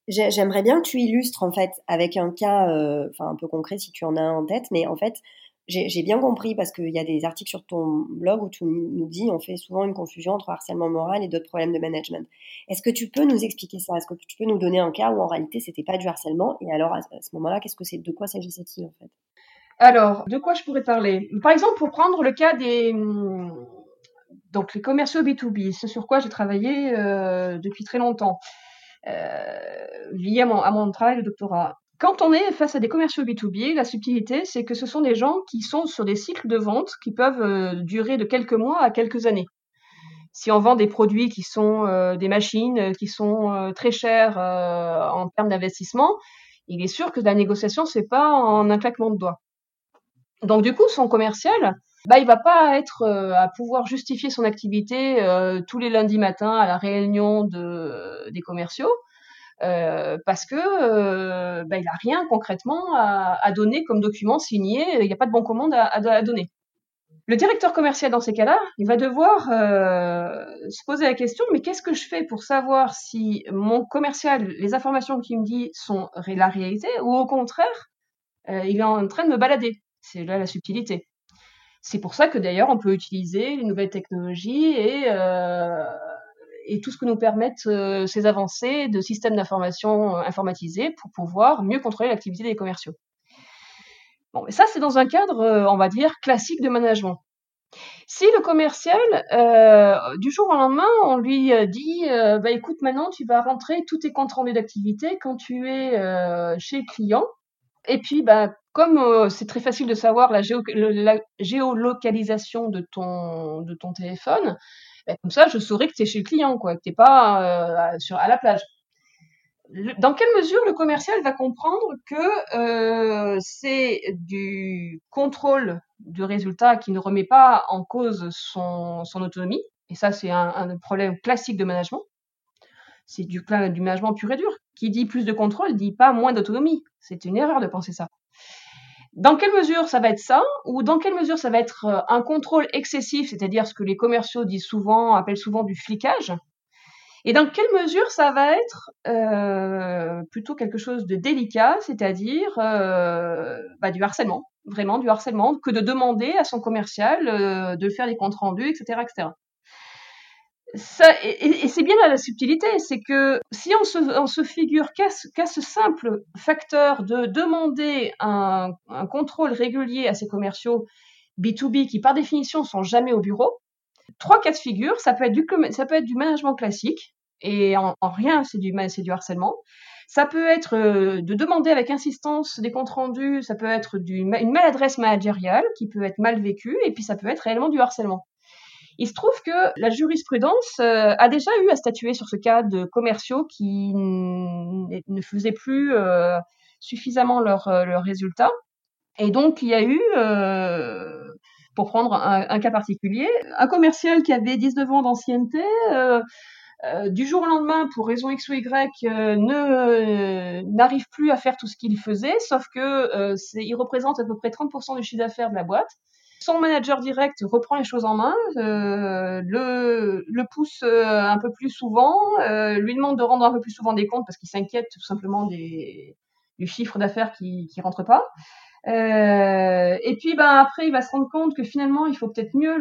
J'aimerais bien que tu illustres en fait avec un cas, euh, un peu concret si tu en as en tête, mais en fait j'ai bien compris parce qu'il y a des articles sur ton blog où tu nous dis on fait souvent une confusion entre harcèlement moral et d'autres problèmes de management. Est-ce que tu peux nous expliquer ça? Est-ce que tu peux nous donner un cas où en réalité c'était pas du harcèlement? Et alors à ce moment-là qu'est-ce que c'est de quoi s'agissait-il en fait? Alors, de quoi je pourrais parler? Par exemple, pour prendre le cas des donc les commerciaux B2B, ce sur quoi j'ai travaillé euh, depuis très longtemps, euh, lié mon, à mon travail de doctorat. Quand on est face à des commerciaux B2B, la subtilité, c'est que ce sont des gens qui sont sur des cycles de vente qui peuvent euh, durer de quelques mois à quelques années. Si on vend des produits qui sont euh, des machines qui sont euh, très chères en termes d'investissement, il est sûr que la négociation, c'est pas en un claquement de doigts. Donc du coup, son commercial, bah, il va pas être euh, à pouvoir justifier son activité euh, tous les lundis matins à la réunion de, des commerciaux. Euh, parce que euh, bah, il a rien concrètement à, donner comme document signé, il n'y a pas de bon commande à, donner. Le directeur commercial dans ces cas-là, il va devoir se poser la question mais qu'est-ce que je fais pour savoir si mon commercial, les informations qu'il me dit sont la réalité ou au contraire, il est en train de me balader? C'est là la subtilité. C'est pour ça que d'ailleurs on peut utiliser les nouvelles technologies et, euh, et tout ce que nous permettent euh, ces avancées de systèmes d'information euh, informatisés pour pouvoir mieux contrôler l'activité des commerciaux. Bon, mais ça c'est dans un cadre, euh, on va dire, classique de management. Si le commercial, du jour au lendemain, on lui dit, euh, bah écoute, maintenant tu vas rentrer tous tes comptes rendus d'activité quand tu es euh, chez client, et puis bah comme c'est très facile de savoir la, géolocalisation de ton, de ton téléphone, ben, comme ça, je saurais que tu es chez le client, quoi, que tu n'es pas euh, sur, à la plage. Dans quelle mesure le commercial va comprendre que euh, c'est du contrôle du résultat qui ne remet pas en cause son, son autonomie? Et ça, c'est un, un, problème classique de management. C'est du, du management pur et dur. Qui dit plus de contrôle dit pas moins d'autonomie. C'est une erreur de penser ça. Dans quelle mesure ça va être ça ou dans quelle mesure ça va être euh, un contrôle excessif, c'est-à-dire ce que les commerciaux disent souvent, appellent souvent du flicage? Et dans quelle mesure ça va être euh, plutôt quelque chose de délicat, c'est-à-dire euh, bah, du harcèlement, vraiment du harcèlement, que de demander à son commercial euh, de faire des comptes rendus, etc., etc et, c'est bien là la subtilité, c'est que si on se, figure qu'à ce, simple facteur de demander un, contrôle régulier à ces commerciaux B2B qui par définition sont jamais au bureau, trois cas de figure, ça peut être du, ça peut être du management classique, et en, en rien c'est du, du harcèlement. Ça peut être euh, de demander avec insistance des comptes rendus, ça peut être une maladresse managériale qui peut être mal vécue, et puis ça peut être réellement du harcèlement. Il se trouve que la jurisprudence euh, a déjà eu à statuer sur ce cas de commerciaux qui ne faisaient plus euh, suffisamment leurs leur euh, résultats. Et donc, il y a eu, pour prendre un, un, cas particulier, un commercial qui avait 19 ans d'ancienneté, du jour au lendemain, pour raison X ou Y, ne n'arrive plus à faire tout ce qu'il faisait, sauf que il représente à peu près 30% du chiffre d'affaires de la boîte son manager direct reprend les choses en main, euh, le, pousse euh, un peu plus souvent, euh, lui demande de rendre un peu plus souvent des comptes parce qu'il s'inquiète tout simplement du chiffre d'affaires qui qui rentre pas. Et puis ben après il va se rendre compte que finalement il faut peut-être mieux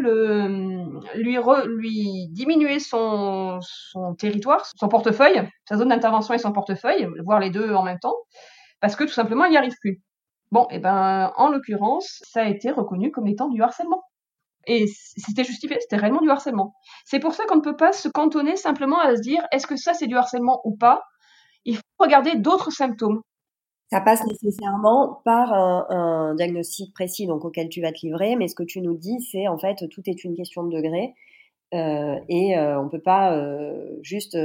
lui diminuer son son territoire, son portefeuille, sa zone d'intervention et son portefeuille, voir les deux en même temps, parce que tout simplement il n'y arrive plus. Bon, et eh ben, en l'occurrence, ça a été reconnu comme étant du harcèlement. Et c'était justifié, c'était réellement du harcèlement. C'est pour ça qu'on ne peut pas se cantonner simplement à se dire est-ce que ça c'est du harcèlement ou pas? Il faut regarder d'autres symptômes. Ça passe nécessairement par un, diagnostic précis donc auquel tu vas te livrer, mais ce que tu nous dis, c'est en fait tout est une question de degré. Euh, et euh, on ne peut pas euh, juste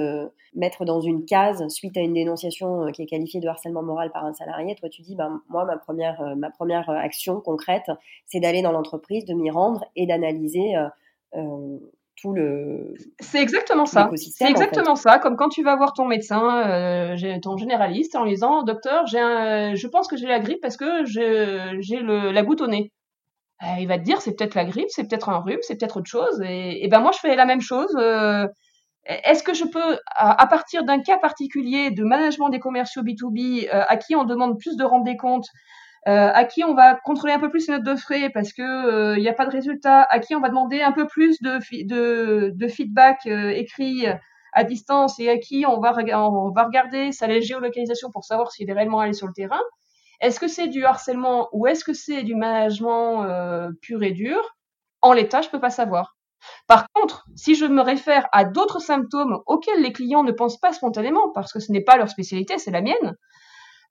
mettre dans une case suite à une dénonciation qui est qualifiée de harcèlement moral par un salarié. Toi, tu dis, ben, moi, ma première, ma première action concrète, c'est d'aller dans l'entreprise, de m'y rendre et d'analyser tout le. C'est exactement ça. C'est exactement ça. Comme quand tu vas voir ton médecin, ton généraliste, en lui disant, docteur, j'ai je pense que j'ai la grippe parce que j'ai la goutte au nez. Euh, il va te dire c'est peut-être la grippe, c'est peut-être un rhume, c'est peut-être autre chose. Et, ben moi je fais la même chose. Euh, est-ce que je peux, à, partir d'un cas particulier de management des commerciaux B2B, euh, à qui on demande plus de rendre des comptes, à qui on va contrôler un peu plus les notes de frais parce que il n'y a pas de résultat, à qui on va demander un peu plus de feedback écrit à distance et à qui on va, on va regarder sa géolocalisation pour savoir s'il est réellement allé sur le terrain, est-ce que c'est du harcèlement ou est-ce que c'est du management euh, pur et dur? En l'état, je peux pas savoir. Par contre, si je me réfère à d'autres symptômes auxquels les clients ne pensent pas spontanément, parce que ce n'est pas leur spécialité, c'est la mienne,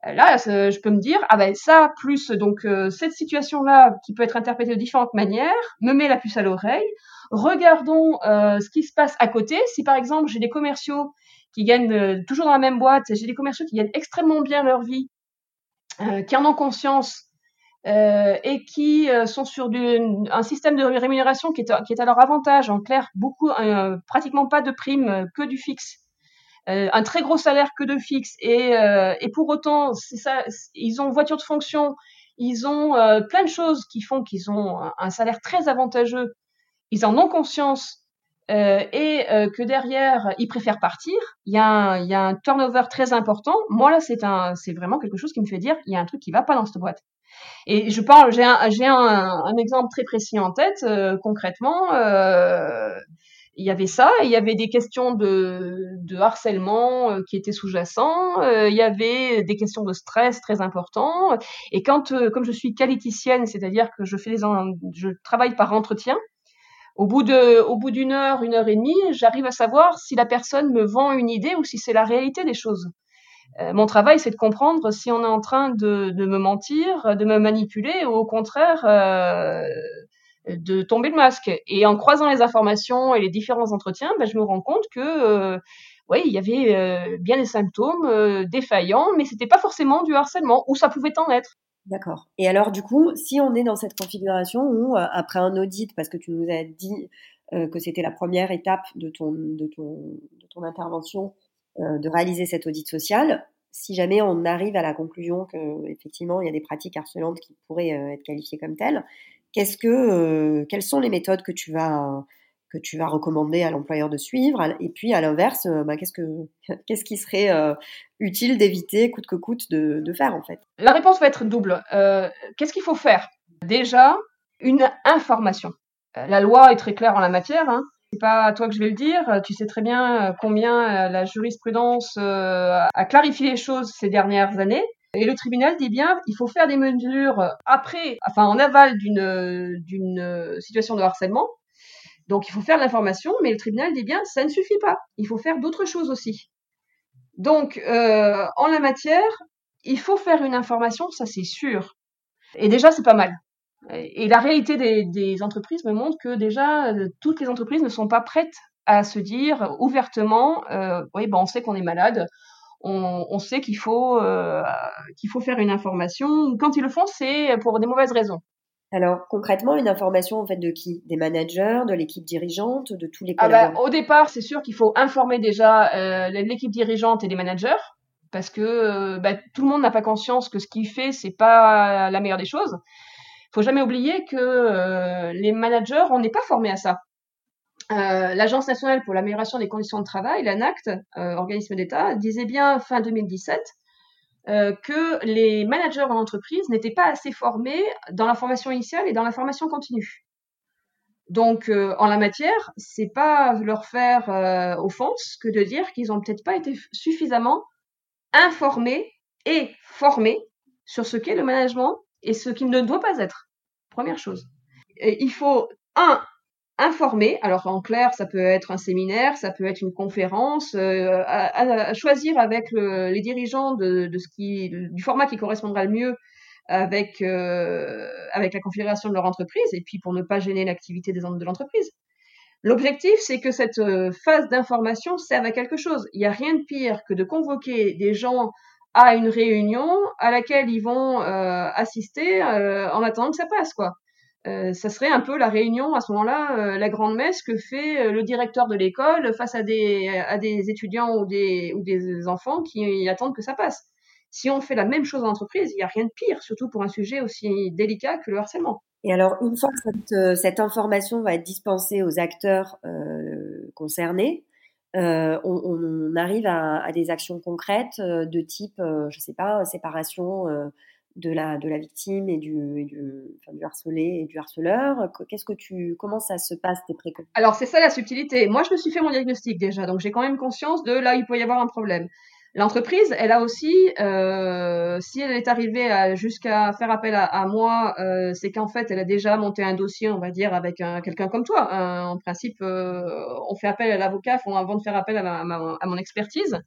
euh, là, je peux me dire, ah ben ça, plus donc euh, cette situation-là, qui peut être interprétée de différentes manières, me met la puce à l'oreille. Regardons ce qui se passe à côté. Si par exemple j'ai des commerciaux qui gagnent toujours dans la même boîte, j'ai des commerciaux qui gagnent extrêmement bien leur vie, euh, qui en ont conscience euh, et qui euh, sont sur du, un système de rémunération qui est, qui est à leur avantage. En clair, beaucoup, pratiquement pas de primes, que du fixe. un très gros salaire que de fixe et, et pour autant ça ils ont voiture de fonction ils ont plein de choses qui font qu'ils ont un salaire très avantageux ils en ont conscience euh, et euh, que derrière ils préfèrent partir, il y, a un, y a un turnover très important. Moi là, c'est un, c'est vraiment quelque chose qui me fait dire, il y a un truc qui va pas dans cette boîte. Et je parle, j'ai un, j'ai un, exemple très précis en tête. Euh, concrètement, il y avait ça, il y avait des questions de, de harcèlement qui étaient sous-jacents, il y avait des questions de stress très importants. Et quand, comme je suis qualiticienne, c'est-à-dire que je fais je travaille par entretien, au bout d'une heure, une heure et demie, j'arrive à savoir si la personne me vend une idée ou si c'est la réalité des choses. Euh, mon travail, c'est de comprendre si on est en train de, me mentir, de me manipuler, ou au contraire euh, de tomber le masque. Et en croisant les informations et les différents entretiens, ben, je me rends compte que euh, oui, il y avait bien des symptômes défaillants, mais c'était pas forcément du harcèlement, ou ça pouvait en être. D'accord. Et alors, du coup, si on est dans cette configuration où, euh, après un audit, parce que tu nous as dit euh, que c'était la première étape de ton, de ton, de ton intervention, euh, de réaliser cet audit social, si jamais on arrive à la conclusion que effectivement il y a des pratiques harcelantes qui pourraient être qualifiées comme telles, qu'est-ce que, quelles sont les méthodes que tu vas que tu vas recommander à l'employeur de suivre Et puis à l'inverse, euh, bah, qu'est-ce, que, qu'est-ce qui serait euh, utile d'éviter coûte que coûte de, de, faire en fait? La réponse va être double. Euh, qu'est-ce qu'il faut faire? Déjà, une information. La loi est très claire en la matière. Hein. C'est pas à toi que je vais le dire. Tu sais très bien combien la jurisprudence a clarifié les choses ces dernières années. Et le tribunal dit bien, il faut faire des mesures après, enfin en aval d'une, d'une situation de harcèlement, donc il faut faire l'information, mais le tribunal dit bien, ça ne suffit pas. Il faut faire d'autres choses aussi. Donc euh, en la matière, il faut faire une information, ça c'est sûr. Et déjà c'est pas mal. Et la réalité des, entreprises me montre que déjà euh, toutes les entreprises ne sont pas prêtes à se dire ouvertement, euh, oui, ben on sait qu'on est malade, on, sait qu'il faut qu'il faut faire une information. Quand ils le font, c'est pour des mauvaises raisons. Alors concrètement, une information en fait de qui? Des managers, de l'équipe dirigeante, de tous les ah bah, Au départ, c'est sûr qu'il faut informer déjà euh, l'équipe dirigeante et les managers parce que euh, bah, tout le monde n'a pas conscience que ce qu'il fait c'est pas la meilleure des choses. Il faut jamais oublier que euh, les managers, on n'est pas formés à ça. L'Agence nationale pour l'amélioration des conditions de travail, l'ANACT, organisme d'État, disait bien fin 2017 euh, que les managers en entreprise n'étaient pas assez formés dans la formation initiale et dans la formation continue. Donc, euh, en la matière, c'est pas leur faire euh, offense que de dire qu'ils ont peut-être pas été suffisamment informés et formés sur ce qu'est le management et ce qu'il ne doit pas être. Première chose. Il faut, un, informer. Alors en clair, ça peut être un séminaire, ça peut être une conférence, euh, à, choisir avec les dirigeants du format qui correspondra le mieux avec euh, avec la configuration de leur entreprise et puis pour ne pas gêner l'activité de l'entreprise. L'objectif, c'est que cette euh, phase d'information serve à quelque chose. Il n'y a rien de pire que de convoquer des gens à une réunion à laquelle ils vont assister en attendant que ça passe, quoi. Euh, ça serait un peu la réunion à ce moment-là, euh, la grande messe que fait euh, le directeur de l'école face à des, à des étudiants ou des, ou des enfants qui attendent que ça passe. Si on fait la même chose en entreprise, il n'y a rien de pire, surtout pour un sujet aussi délicat que le harcèlement. Et alors, une fois que cette, information va être dispensée aux acteurs concernés, on, arrive à, des actions concrètes de type, je sais pas, séparation de la, de la victime et du, du, harcelé et du harceleur Qu'est-ce que tu, comment ça se passe tes précautions? Alors c'est ça la subtilité. Moi je me suis fait mon diagnostic déjà, donc j'ai quand même conscience de là il peut y avoir un problème. L'entreprise, elle a aussi, euh, si elle est arrivée jusqu'à faire appel à, moi, euh, c'est qu'en fait, elle a déjà monté un dossier, on va dire, avec quelqu'un comme toi. en principe, euh, on fait appel à l'avocat avant de faire appel à, à mon expertise.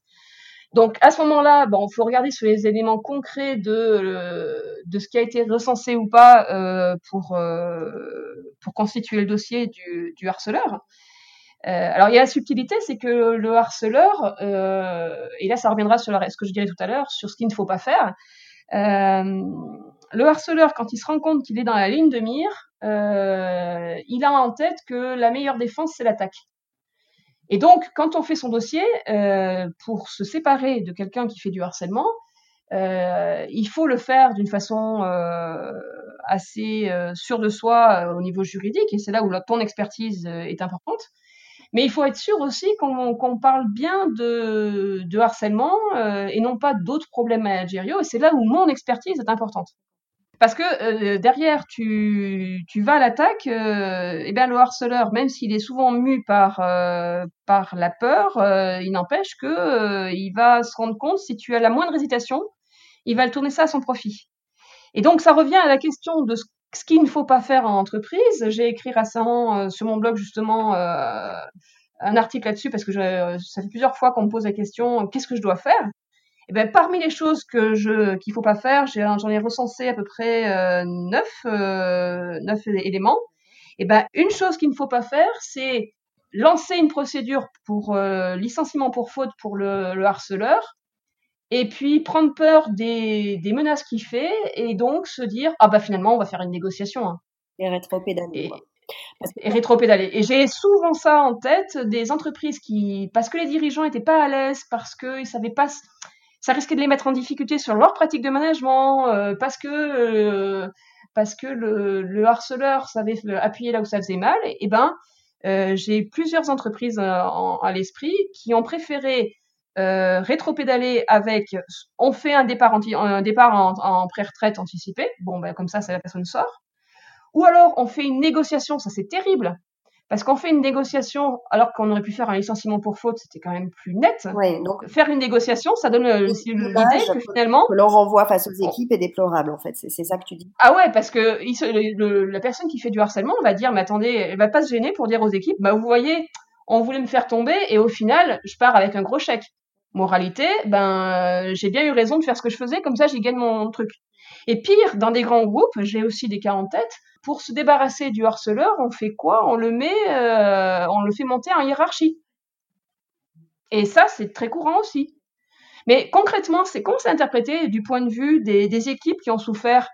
Donc à ce moment-là, bon, il faut regarder sur les éléments concrets de euh, de ce qui a été recensé ou pas euh, pour euh, pour constituer le dossier du, du harceleur. Alors il y a la subtilité, c'est que le harceleur, et là ça reviendra sur ce que je dirais tout à l'heure, sur ce qu'il ne faut pas faire. le harceleur, quand il se rend compte qu'il est dans la ligne de mire, il a en tête que la meilleure défense c'est l'attaque. Et donc, quand on fait son dossier, euh, pour se séparer de quelqu'un qui fait du harcèlement, euh, il faut le faire d'une façon euh, assez sûre de soi au niveau juridique, et c'est là où ton expertise est importante. Mais il faut être sûr aussi qu'on parle bien de, de harcèlement et non pas d'autres problèmes managériaux, et c'est là où mon expertise est importante. Parce que euh, derrière, tu, tu vas à l'attaque, euh, et bien le harceleur, même s'il est souvent mu par, euh, par la peur, il n'empêche que il va se rendre compte, si tu as la moindre hésitation, il va le tourner ça à son profit. Et donc ça revient à la question de ce, qu'il ne faut pas faire en entreprise. J'ai écrit récemment sur mon blog justement un article là-dessus parce que ça fait plusieurs fois qu'on me pose la question qu'est-ce que je dois faire? Et eh ben, parmi les choses que je qu'il faut pas faire, j'en ai, recensé à peu près euh, neuf, euh, neuf éléments. Et eh ben, une chose qu'il ne faut pas faire, c'est lancer une procédure pour euh, licenciement pour faute pour le, le, harceleur, et puis prendre peur des, des menaces qu'il fait, et donc se dire ah bah finalement on va faire une négociation. Hein. Et rétropédaler. Et, rétropédaler. Et j'ai souvent ça en tête, des entreprises qui, parce que les dirigeants étaient pas à l'aise, parce qu'ils savaient pas ça risquait de les mettre en difficulté sur leur pratique de management euh, parce que euh, parce que le, le, harceleur savait appuyer là où ça faisait mal. Et, ben euh, j'ai plusieurs entreprises à l'esprit qui ont préféré rétropédaler avec on fait un départ, départ en, en pré-retraite anticipé. Bon, ben, comme ça, ça la personne sort. Ou alors on fait une négociation, ça c'est terrible. Parce qu'on fait une négociation, alors qu'on aurait pu faire un licenciement pour faute, c'était quand même plus net. Donc faire une négociation, ça donne l'idée que finalement que l'on renvoie face aux équipes est déplorable. En fait, c'est ça que tu dis. Ah ouais, parce que la personne qui fait du harcèlement va dire, mais attendez, elle va pas se gêner pour dire aux équipes, bah vous voyez, on voulait me faire tomber et au final, je pars avec un gros chèque. Moralité, ben j'ai bien eu raison de faire ce que je faisais, comme ça j'y gagne mon truc. Et pire, dans des grands groupes, j'ai aussi des cas en tête pour se débarrasser du harceleur, on fait quoi? On le met, euh, on le fait monter en hiérarchie. Et ça, c'est très courant aussi. Mais concrètement, c'est comment c'est interprété du point de vue des, équipes qui ont souffert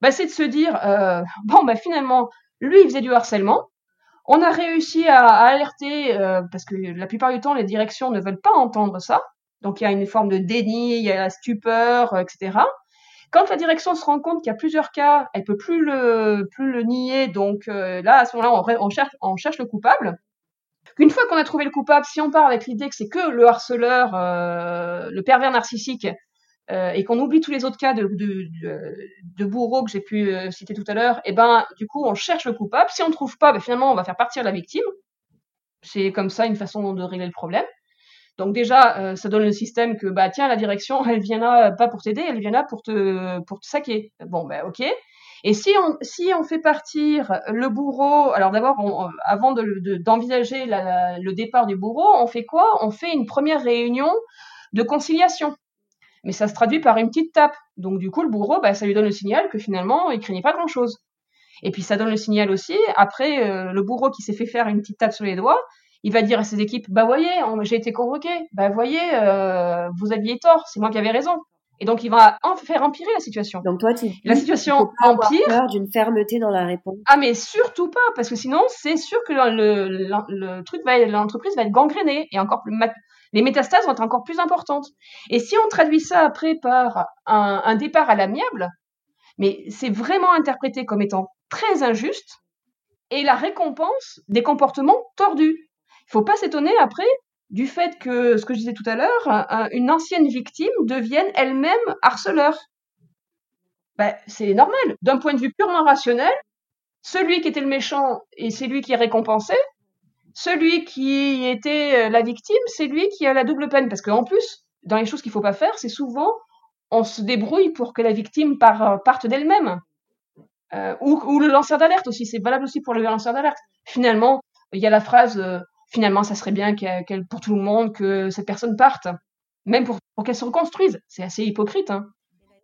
bah, C'est de se dire, euh, bon, bah, finalement, lui, il faisait du harcèlement. On a réussi à, alerter, euh, parce que la plupart du temps, les directions ne veulent pas entendre ça. Donc, il y a une forme de déni, il y a la stupeur, etc. Quand la direction se rend compte qu'il y a plusieurs cas, elle peut plus le plus le nier. Donc euh, là, à ce moment-là, on, cherche le coupable. Une fois qu'on a trouvé le coupable, si on part avec l'idée que c'est que le harceleur, euh, le pervers narcissique, euh, et qu'on oublie tous les autres cas de, de, de, que j'ai pu citer tout à l'heure, et eh ben du coup on cherche le coupable. Si on ne trouve pas, ben, finalement on va faire partir la victime. C'est comme ça une façon de régler le problème. Donc déjà, euh, ça donne le système que bah tiens la direction, elle vient là pas pour t'aider, elle vient là pour te pour te saquer. Bon ben ok. Et si on, si on fait partir le bourreau, alors d'abord, avant d'envisager de, le départ du bourreau, on fait quoi? On fait une première réunion de conciliation. Mais ça se traduit par une petite tape. Donc du coup, le bourreau, bah, ça lui donne le signal que finalement, il craignait pas grand-chose. Et puis ça donne le signal aussi, après, euh, le bourreau qui s'est fait faire une petite tape sur les doigts, il va dire à ses équipes, bah voyez, j'ai été convoqué, bah voyez, euh, vous aviez tort, c'est moi qui avais raison. Et donc, il va en faire empirer la situation. Donc, toi, tu la situation empire. d'une fermeté dans la réponse. Ah, mais surtout pas, parce que sinon, c'est sûr que le, le, truc va, l'entreprise va être gangrénée et encore plus, les métastases vont être encore plus importantes. Et si on traduit ça après par un, un départ à l'amiable, mais c'est vraiment interprété comme étant très injuste et la récompense des comportements tordus. Il faut pas s'étonner après du fait que, ce que je disais tout à l'heure, une ancienne victime devienne elle-même harceleur. Ben, c'est normal. D'un point de vue purement rationnel, celui qui était le méchant et c'est lui qui est récompensé. Celui qui était euh, la victime, c'est lui qui a la double peine. Parce qu'en plus, dans les choses qu'il faut pas faire, c'est souvent on se débrouille pour que la victime parte d'elle-même. Euh, ou, le lanceur d'alerte aussi, c'est valable aussi pour le lanceur d'alerte. Finalement, il y a la phrase euh, finalement, ça serait bien qu'elle, pour tout le monde que cette personne parte, même pour, qu'elle se reconstruise. C'est assez hypocrite, hein.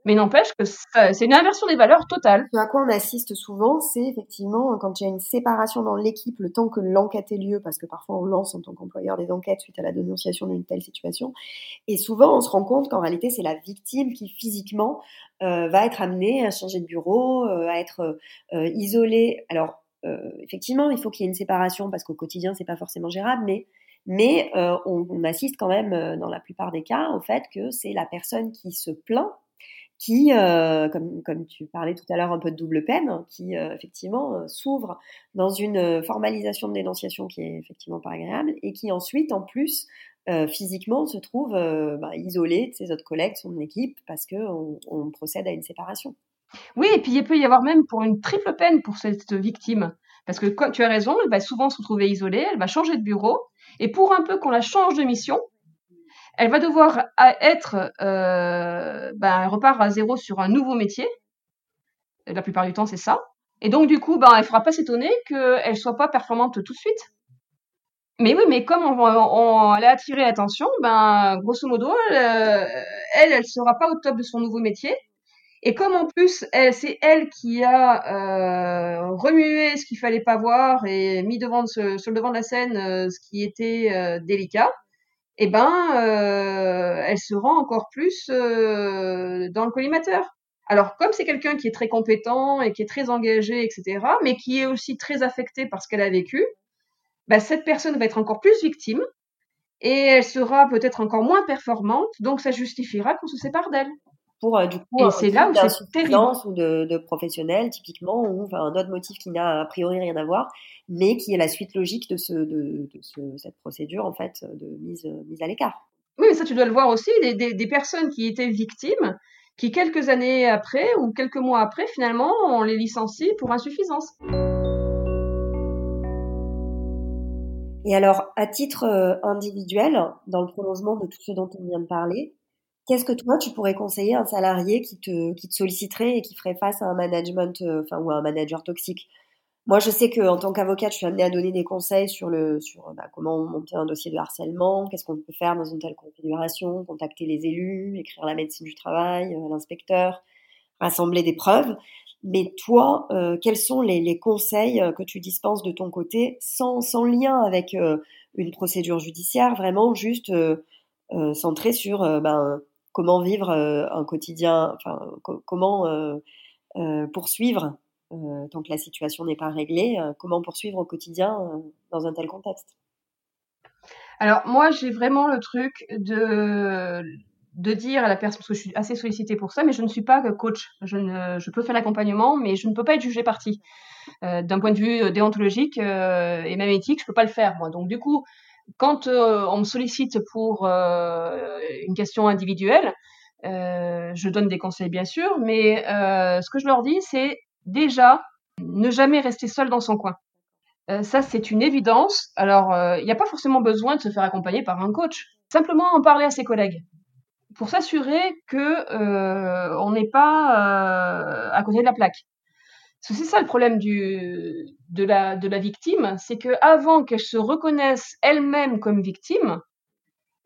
Mais n'empêche que c'est une inversion des valeurs totale. Ce à quoi on assiste souvent, c'est effectivement quand il y a une séparation dans l'équipe, le temps que l'enquête ait lieu, parce que parfois on lance en tant qu'employeur des enquêtes suite à la dénonciation d'une telle situation. Et souvent, on se rend compte qu'en réalité, c'est la victime qui physiquement euh, va être amenée à changer de bureau, euh, à être euh, isolée. Alors, effectivement, il faut qu'il y ait une séparation parce qu'au quotidien, c'est pas forcément gérable, mais euh, on, assiste quand même, euh, dans la plupart des cas, au fait que c'est la personne qui se plaint, qui, euh, comme, tu parlais tout à l'heure, un peu de double peine, qui effectivement s'ouvre dans une formalisation de dénonciation qui est effectivement pas agréable, et qui ensuite, en plus, physiquement, se trouve bah, isolé de ses autres collègues, son équipe, parce qu'on on procède à une séparation. Oui, et puis il peut y avoir même pour une triple peine pour cette victime. Parce que tu as raison, elle va souvent se retrouver isolée, elle va changer de bureau, et pour un peu qu'on la change de mission, elle va devoir être, euh, ben, elle repart à zéro sur un nouveau métier. La plupart du temps, c'est ça. Et donc, du coup, ben, elle ne fera pas s'étonner qu'elle soit pas performante tout de suite. Mais oui, mais comme on, elle a attiré l'attention, ben, grosso modo, elle, euh, elle, elle sera pas au top de son nouveau métier. Et comme en plus, c'est elle qui a euh, remué ce qu'il fallait pas voir et mis devant sur le devant de la scène euh, ce qui était euh, délicat, eh ben, euh, elle se rend encore plus euh, dans le collimateur. Alors, comme c'est quelqu'un qui est très compétent et qui est très engagé, etc., mais qui est aussi très affecté par ce qu'elle a vécu, bah, cette personne va être encore plus victime et elle sera peut-être encore moins performante, donc ça justifiera qu'on se sépare d'elle pour euh, du coup et c'est là où c'est ou de, de professionnel typiquement ou enfin, un autre motif qui n'a a priori rien à voir mais qui est la suite logique de, ce, de, de ce, cette procédure en fait de mise, mise à l'écart. Oui, mais ça tu dois le voir aussi des, des, des, personnes qui étaient victimes qui quelques années après ou quelques mois après finalement on les licencie pour insuffisance. Et alors, à titre euh, individuel, dans le prolongement de tout ce dont on vient de parler, Qu'est-ce que toi, tu pourrais conseiller à un salarié qui te, qui te solliciterait et qui ferait face à un management, euh, enfin, ou à un manager toxique? Moi, je sais qu'en tant qu'avocate, je suis amenée à donner des conseils sur, le, sur bah, comment monter un dossier de harcèlement, qu'est-ce qu'on peut faire dans une telle configuration, contacter les élus, écrire la médecine du travail, euh, l'inspecteur, rassembler des preuves. Mais toi, euh, quels sont les, les, conseils que tu dispenses de ton côté, sans, sans lien avec une procédure judiciaire, vraiment juste centré sur ben, comment vivre euh, un quotidien, comment euh, euh, poursuivre tant que la situation n'est pas réglée, comment poursuivre au quotidien dans un tel contexte? Alors moi, j'ai vraiment le truc de de dire à la personne, parce que je suis assez sollicitée pour ça, mais je ne suis pas coach. Je, ne, je peux faire l'accompagnement, mais je ne peux pas être jugée partie. D'un point de vue déontologique et même éthique, je peux pas le faire, moi. Donc, du coup, quand euh, on me sollicite pour euh, une question individuelle, euh, je donne des conseils bien sûr, mais ce que je leur dis, c'est déjà ne jamais rester seul dans son coin. ça, c'est une évidence. Alors, il n'y a pas forcément besoin de se faire accompagner par un coach. Simplement en parler à ses collègues pour s'assurer que on n'est pas à côté de la plaque. C'est ça le problème de, la, victime, c'est que avant qu'elle se reconnaisse elle-même comme victime,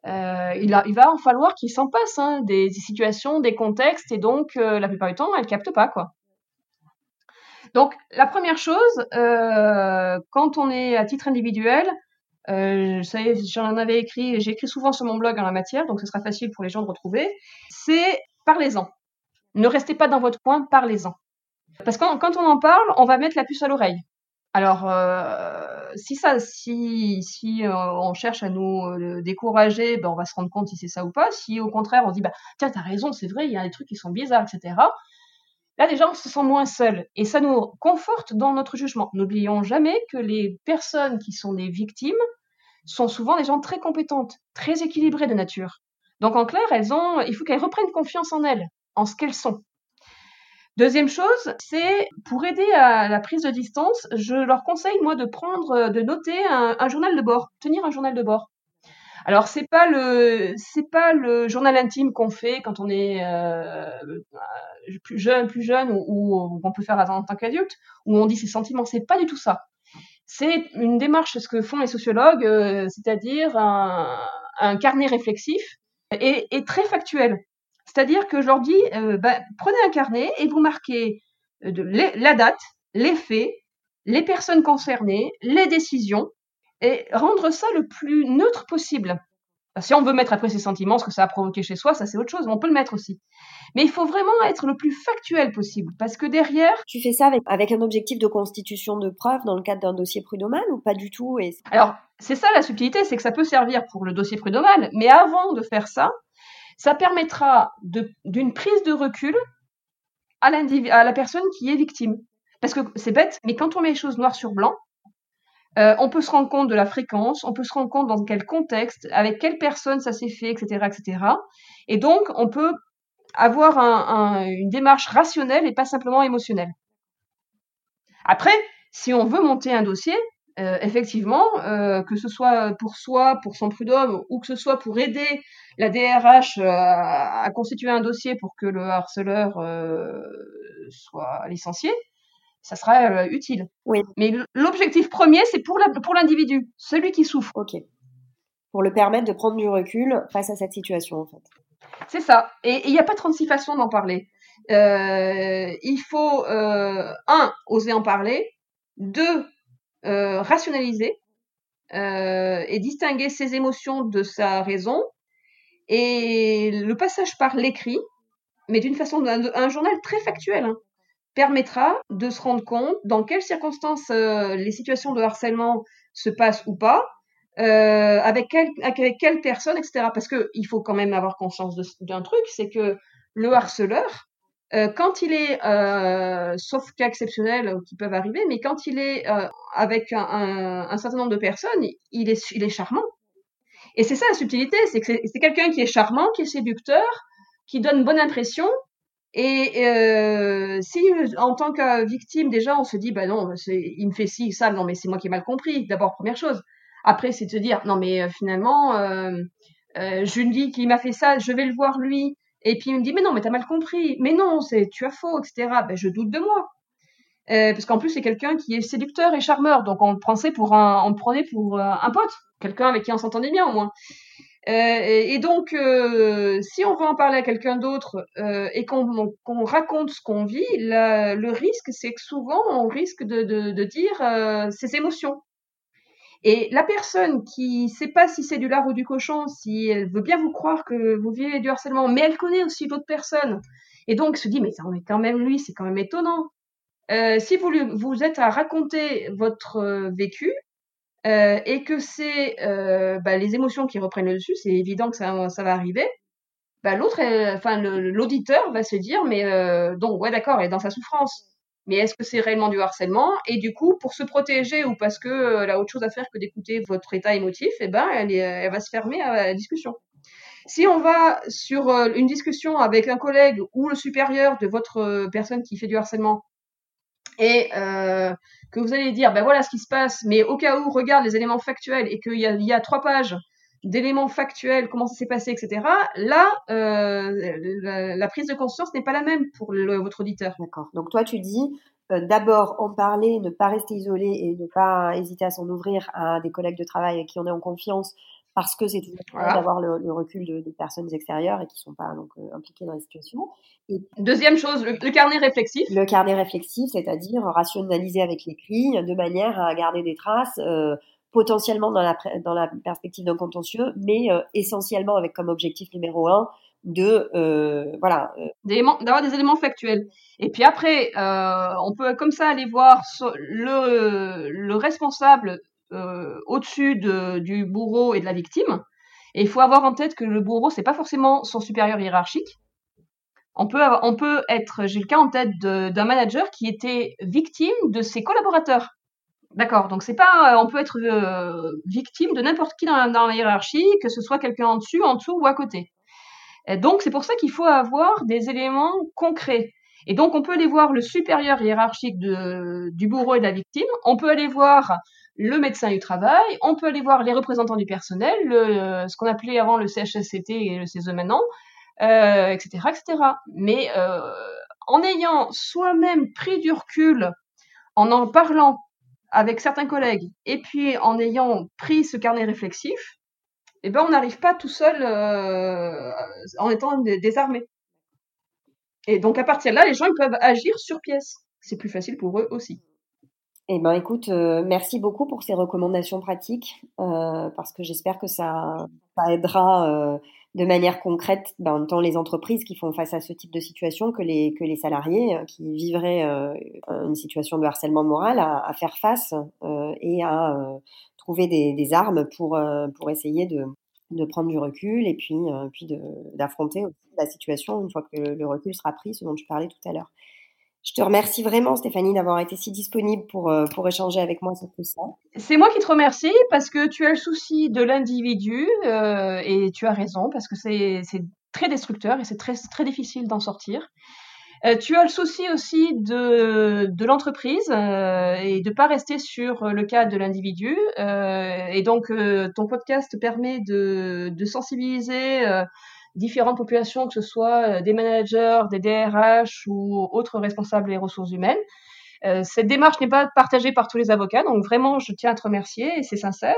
euh, il, va en falloir qu'il s'en passe hein, des, situations, des contextes, et donc euh, la plupart du temps, elle capte pas quoi. Donc la première chose, euh, quand on est à titre individuel, j'en avais écrit, j'ai écrit souvent sur mon blog en la matière, donc ce sera facile pour les gens de retrouver. C'est parlez-en. Ne restez pas dans votre coin, parlez-en. Parce que quand on en parle, on va mettre la puce à l'oreille. Alors, euh, si ça, si, euh, on cherche à nous euh, décourager, ben on va se rendre compte si c'est ça ou pas. Si au contraire on se dit, bah, tiens, t'as raison, c'est vrai, il y a des trucs qui sont bizarres, etc. Là, déjà, on se sent moins seul et ça nous conforte dans notre jugement. N'oublions jamais que les personnes qui sont des victimes sont souvent des gens très compétentes, très équilibrées de nature. Donc, en clair, il faut qu'elles reprennent confiance en elles, en ce qu'elles sont. Deuxième chose, c'est pour aider à la prise de distance, je leur conseille moi de prendre, de noter un, journal de bord, tenir un journal de bord. Alors c'est pas le c'est pas le journal intime qu'on fait quand on est euh, plus jeune, plus jeune ou, on peut faire en tant qu'adulte où on dit ses sentiments. C'est pas du tout ça. C'est une démarche ce que font les sociologues, euh, c'est-à-dire un, carnet réflexif et très factuel. C'est-à-dire que je leur dis, euh, bah, prenez un carnet et vous marquez euh, la date, les faits, les personnes concernées, les décisions, et rendre ça le plus neutre possible. Si on veut mettre après ses sentiments, ce que ça a provoqué chez soi, ça c'est autre chose, on peut le mettre aussi. Mais il faut vraiment être le plus factuel possible, parce que derrière... Tu fais ça avec, avec un objectif de constitution de preuves dans le cadre d'un dossier prud'homal ou pas du tout et... Alors, c'est ça la subtilité, c'est que ça peut servir pour le dossier prud'homal, mais avant de faire ça, ça permettra d'une prise de recul à, la personne qui est victime. Parce que c'est bête, mais quand on met les choses noir sur blanc, euh, on peut se rendre compte de la fréquence, on peut se rendre compte dans quel contexte, avec quelle personne ça s'est fait, etc., etc. Et donc, on peut avoir une démarche rationnelle et pas simplement émotionnelle. Après, si on veut monter un dossier, euh, effectivement, euh, que ce soit pour soi, pour son prud'homme, ou que ce soit pour aider la DRH euh, à, constituer un dossier pour que le harceleur soit licencié, ça sera utile. Oui. Mais l'objectif premier, c'est pour l'individu, celui qui souffre. Ok. Pour le permettre de prendre du recul face à cette situation, en fait. C'est ça. Et il n'y a pas 36 façons d'en parler. il faut, un, oser en parler. Deux, euh, rationaliser euh, et distinguer ses émotions de sa raison. Et le passage par l'écrit, mais d'une façon, un, journal très factuel, hein, permettra de se rendre compte dans quelles circonstances euh, les situations de harcèlement se passent ou pas, avec, quelle, avec quelle personne, etc. Parce qu'il faut quand même avoir conscience d'un truc, c'est que le harceleur, euh, quand il est, euh, sauf cas exceptionnels qui peuvent arriver, mais quand il est euh, avec un, certain nombre de personnes, il est, charmant. Et c'est ça la subtilité, c'est que c'est quelqu'un qui est charmant, qui est séducteur, qui donne bonne impression. Et euh, si en tant que victime déjà on se dit bah non il me fait ci ça non mais c'est moi qui ai mal compris d'abord première chose après c'est de se dire non mais finalement euh, dis qu'il m'a fait ça je vais le voir lui et puis il me dit, mais non, mais t'as mal compris. Mais non, c'est tu as faux, etc. Ben, je doute de moi. Euh, parce qu'en plus, c'est quelqu'un qui est séducteur et charmeur. Donc, on le prenait pour un, on prenait pour euh, un pote. Quelqu'un avec qui on s'entendait bien, au moins. Euh, et, donc, si on veut en parler à quelqu'un d'autre et qu'on raconte ce qu'on vit, le risque, c'est que souvent, on risque de, de dire ses émotions. Et la personne qui sait pas si c'est du lard ou du cochon, si elle veut bien vous croire que vous vivez du harcèlement, mais elle connaît aussi d'autres personnes, et donc se dit mais c'est quand même lui, c'est quand même étonnant. Euh, si vous vous êtes à raconter votre euh, vécu euh, et que c'est bah, les émotions qui reprennent le dessus, c'est évident que ça, ça va arriver. Bah, l'autre, enfin l'auditeur va se dire mais donc ouais d'accord, elle est dans sa souffrance mais est-ce que c'est réellement du harcèlement? Et du coup, pour se protéger ou parce que euh, a autre chose à faire que d'écouter votre état émotif, eh ben, elle, elle va se fermer à la discussion. Si on va sur euh, une discussion avec un collègue ou le supérieur de votre euh, personne qui fait du harcèlement et euh, que vous allez dire, ben voilà ce qui se passe, mais au cas où, regarde les éléments factuels et qu'il y a trois pages d'éléments factuels, comment ça s'est passé, etc., là, euh, la, prise de conscience n'est pas la même pour votre auditeur. D'accord. Donc toi, tu dis euh, d'abord en parler, ne pas rester isolé et ne pas hésiter à s'en ouvrir à des collègues de travail avec qui on est en confiance, parce que c'est toujours voilà. d'avoir le, recul de, personnes extérieures et qui ne sont pas donc euh, impliquées dans la situation. Et Deuxième chose, le, carnet réflexif. Le carnet réflexif, c'est-à-dire rationaliser avec l'écrit de manière à garder des traces. Euh, potentiellement dans la, perspective d'un contentieux, mais euh, essentiellement avec comme objectif numéro un de euh, voilà euh, d'avoir des éléments factuels. Et puis après, on peut comme ça aller voir le, le responsable au-dessus de, du bourreau et de la victime. Et il faut avoir en tête que le bourreau, c'est pas forcément son supérieur hiérarchique. On peut, on peut être, j'ai le cas en tête d'un manager qui était victime de ses collaborateurs. D'accord. Donc c'est pas, on peut être euh, victime de n'importe qui dans la, hiérarchie, que ce soit quelqu'un en dessus, en dessous ou à côté. Donc c'est pour ça qu'il faut avoir des éléments concrets. Et donc on peut aller voir le supérieur hiérarchique du bourreau et de la victime. On peut aller voir le médecin du travail. On peut aller voir les représentants du personnel, le, ce qu'on appelait avant le CHSCT et le CESE maintenant, euh, etc., etc. Mais euh, en ayant soi-même pris du recul, en en parlant avec certains collègues, et puis en ayant pris ce carnet réflexif, eh ben on n'arrive pas tout seul euh, en étant désarmé. Et donc à partir de là, les gens peuvent agir sur pièce. C'est plus facile pour eux aussi. Eh ben écoute, euh, merci beaucoup pour ces recommandations pratiques, euh, parce que j'espère que ça, ça aidera de manière concrète, ben, tant les entreprises qui font face à ce type de situation que les, que les salariés euh, qui vivraient euh, une situation de harcèlement moral à, à faire face euh, et à euh, trouver des, armes pour, pour essayer de, de prendre du recul et puis, puis d'affronter la situation une fois que le recul sera pris, ce dont tu parlais tout à l'heure. Je te remercie vraiment, Stéphanie, d'avoir été si disponible pour, euh, pour échanger avec moi sur tout ça. C'est moi qui te remercie parce que tu as le souci de l'individu euh, et tu as raison parce que c'est très destructeur et c'est très, très difficile d'en sortir. Euh, tu as le souci aussi de, de l'entreprise euh, et de pas rester sur le cas de l'individu. Euh, et donc, euh, ton podcast permet de, de sensibiliser différentes populations, que ce soit euh, des managers, des DRH ou autres responsables des ressources humaines. Euh, cette démarche n'est pas partagée par tous les avocats, donc vraiment, je tiens à te remercier et c'est sincère.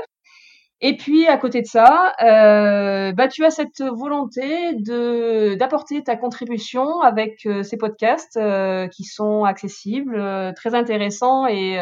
Et puis à côté de ça, euh, bah, tu as cette volonté de d'apporter ta contribution avec euh, ces podcasts euh, qui sont accessibles, très intéressants et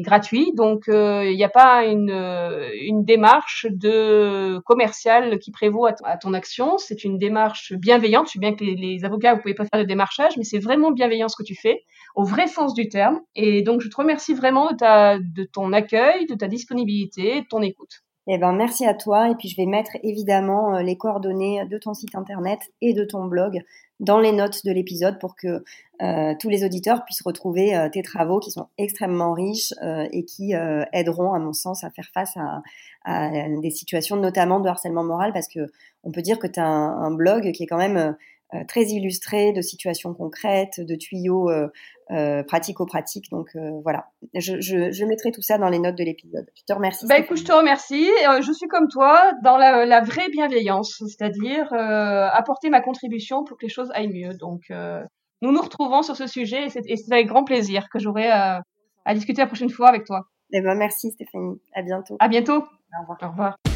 gratuit. Donc, euh, il n'y a pas une, euh, une démarche de commerciale qui prévaut à, ton action. C'est une démarche bienveillante. Je sais bien que les, avocats, vous pouvez pas faire de démarchage, mais c'est vraiment bienveillant ce que tu fais, au vrai sens du terme. Et donc, je te remercie vraiment de ton accueil, de ta disponibilité, de ton écoute. Eh ben, merci à toi. Et puis, je vais mettre évidemment euh, les coordonnées de ton site internet et de ton blog dans les notes de l'épisode pour que euh, tous les auditeurs puissent retrouver euh, tes travaux qui sont extrêmement riches euh, et qui aideront, à mon sens, à faire face à, des situations notamment de harcèlement moral parce que on peut dire que tu as un, blog qui est quand même très illustré de situations concrètes, de tuyaux euh, euh, pratico-pratiques. Donc voilà, je, je, je, mettrai tout ça dans les notes de l'épisode. Je te remercie. Bah écoute, je te remercie. je suis comme toi dans la, la vraie bienveillance, c'est-à-dire apporter ma contribution pour que les choses aillent mieux. Donc nous nous retrouvons sur ce sujet et c'est avec grand plaisir que j'aurai à discuter la prochaine fois avec toi. Eh ben merci Stéphanie. À bientôt. À bientôt. Au revoir. Au revoir.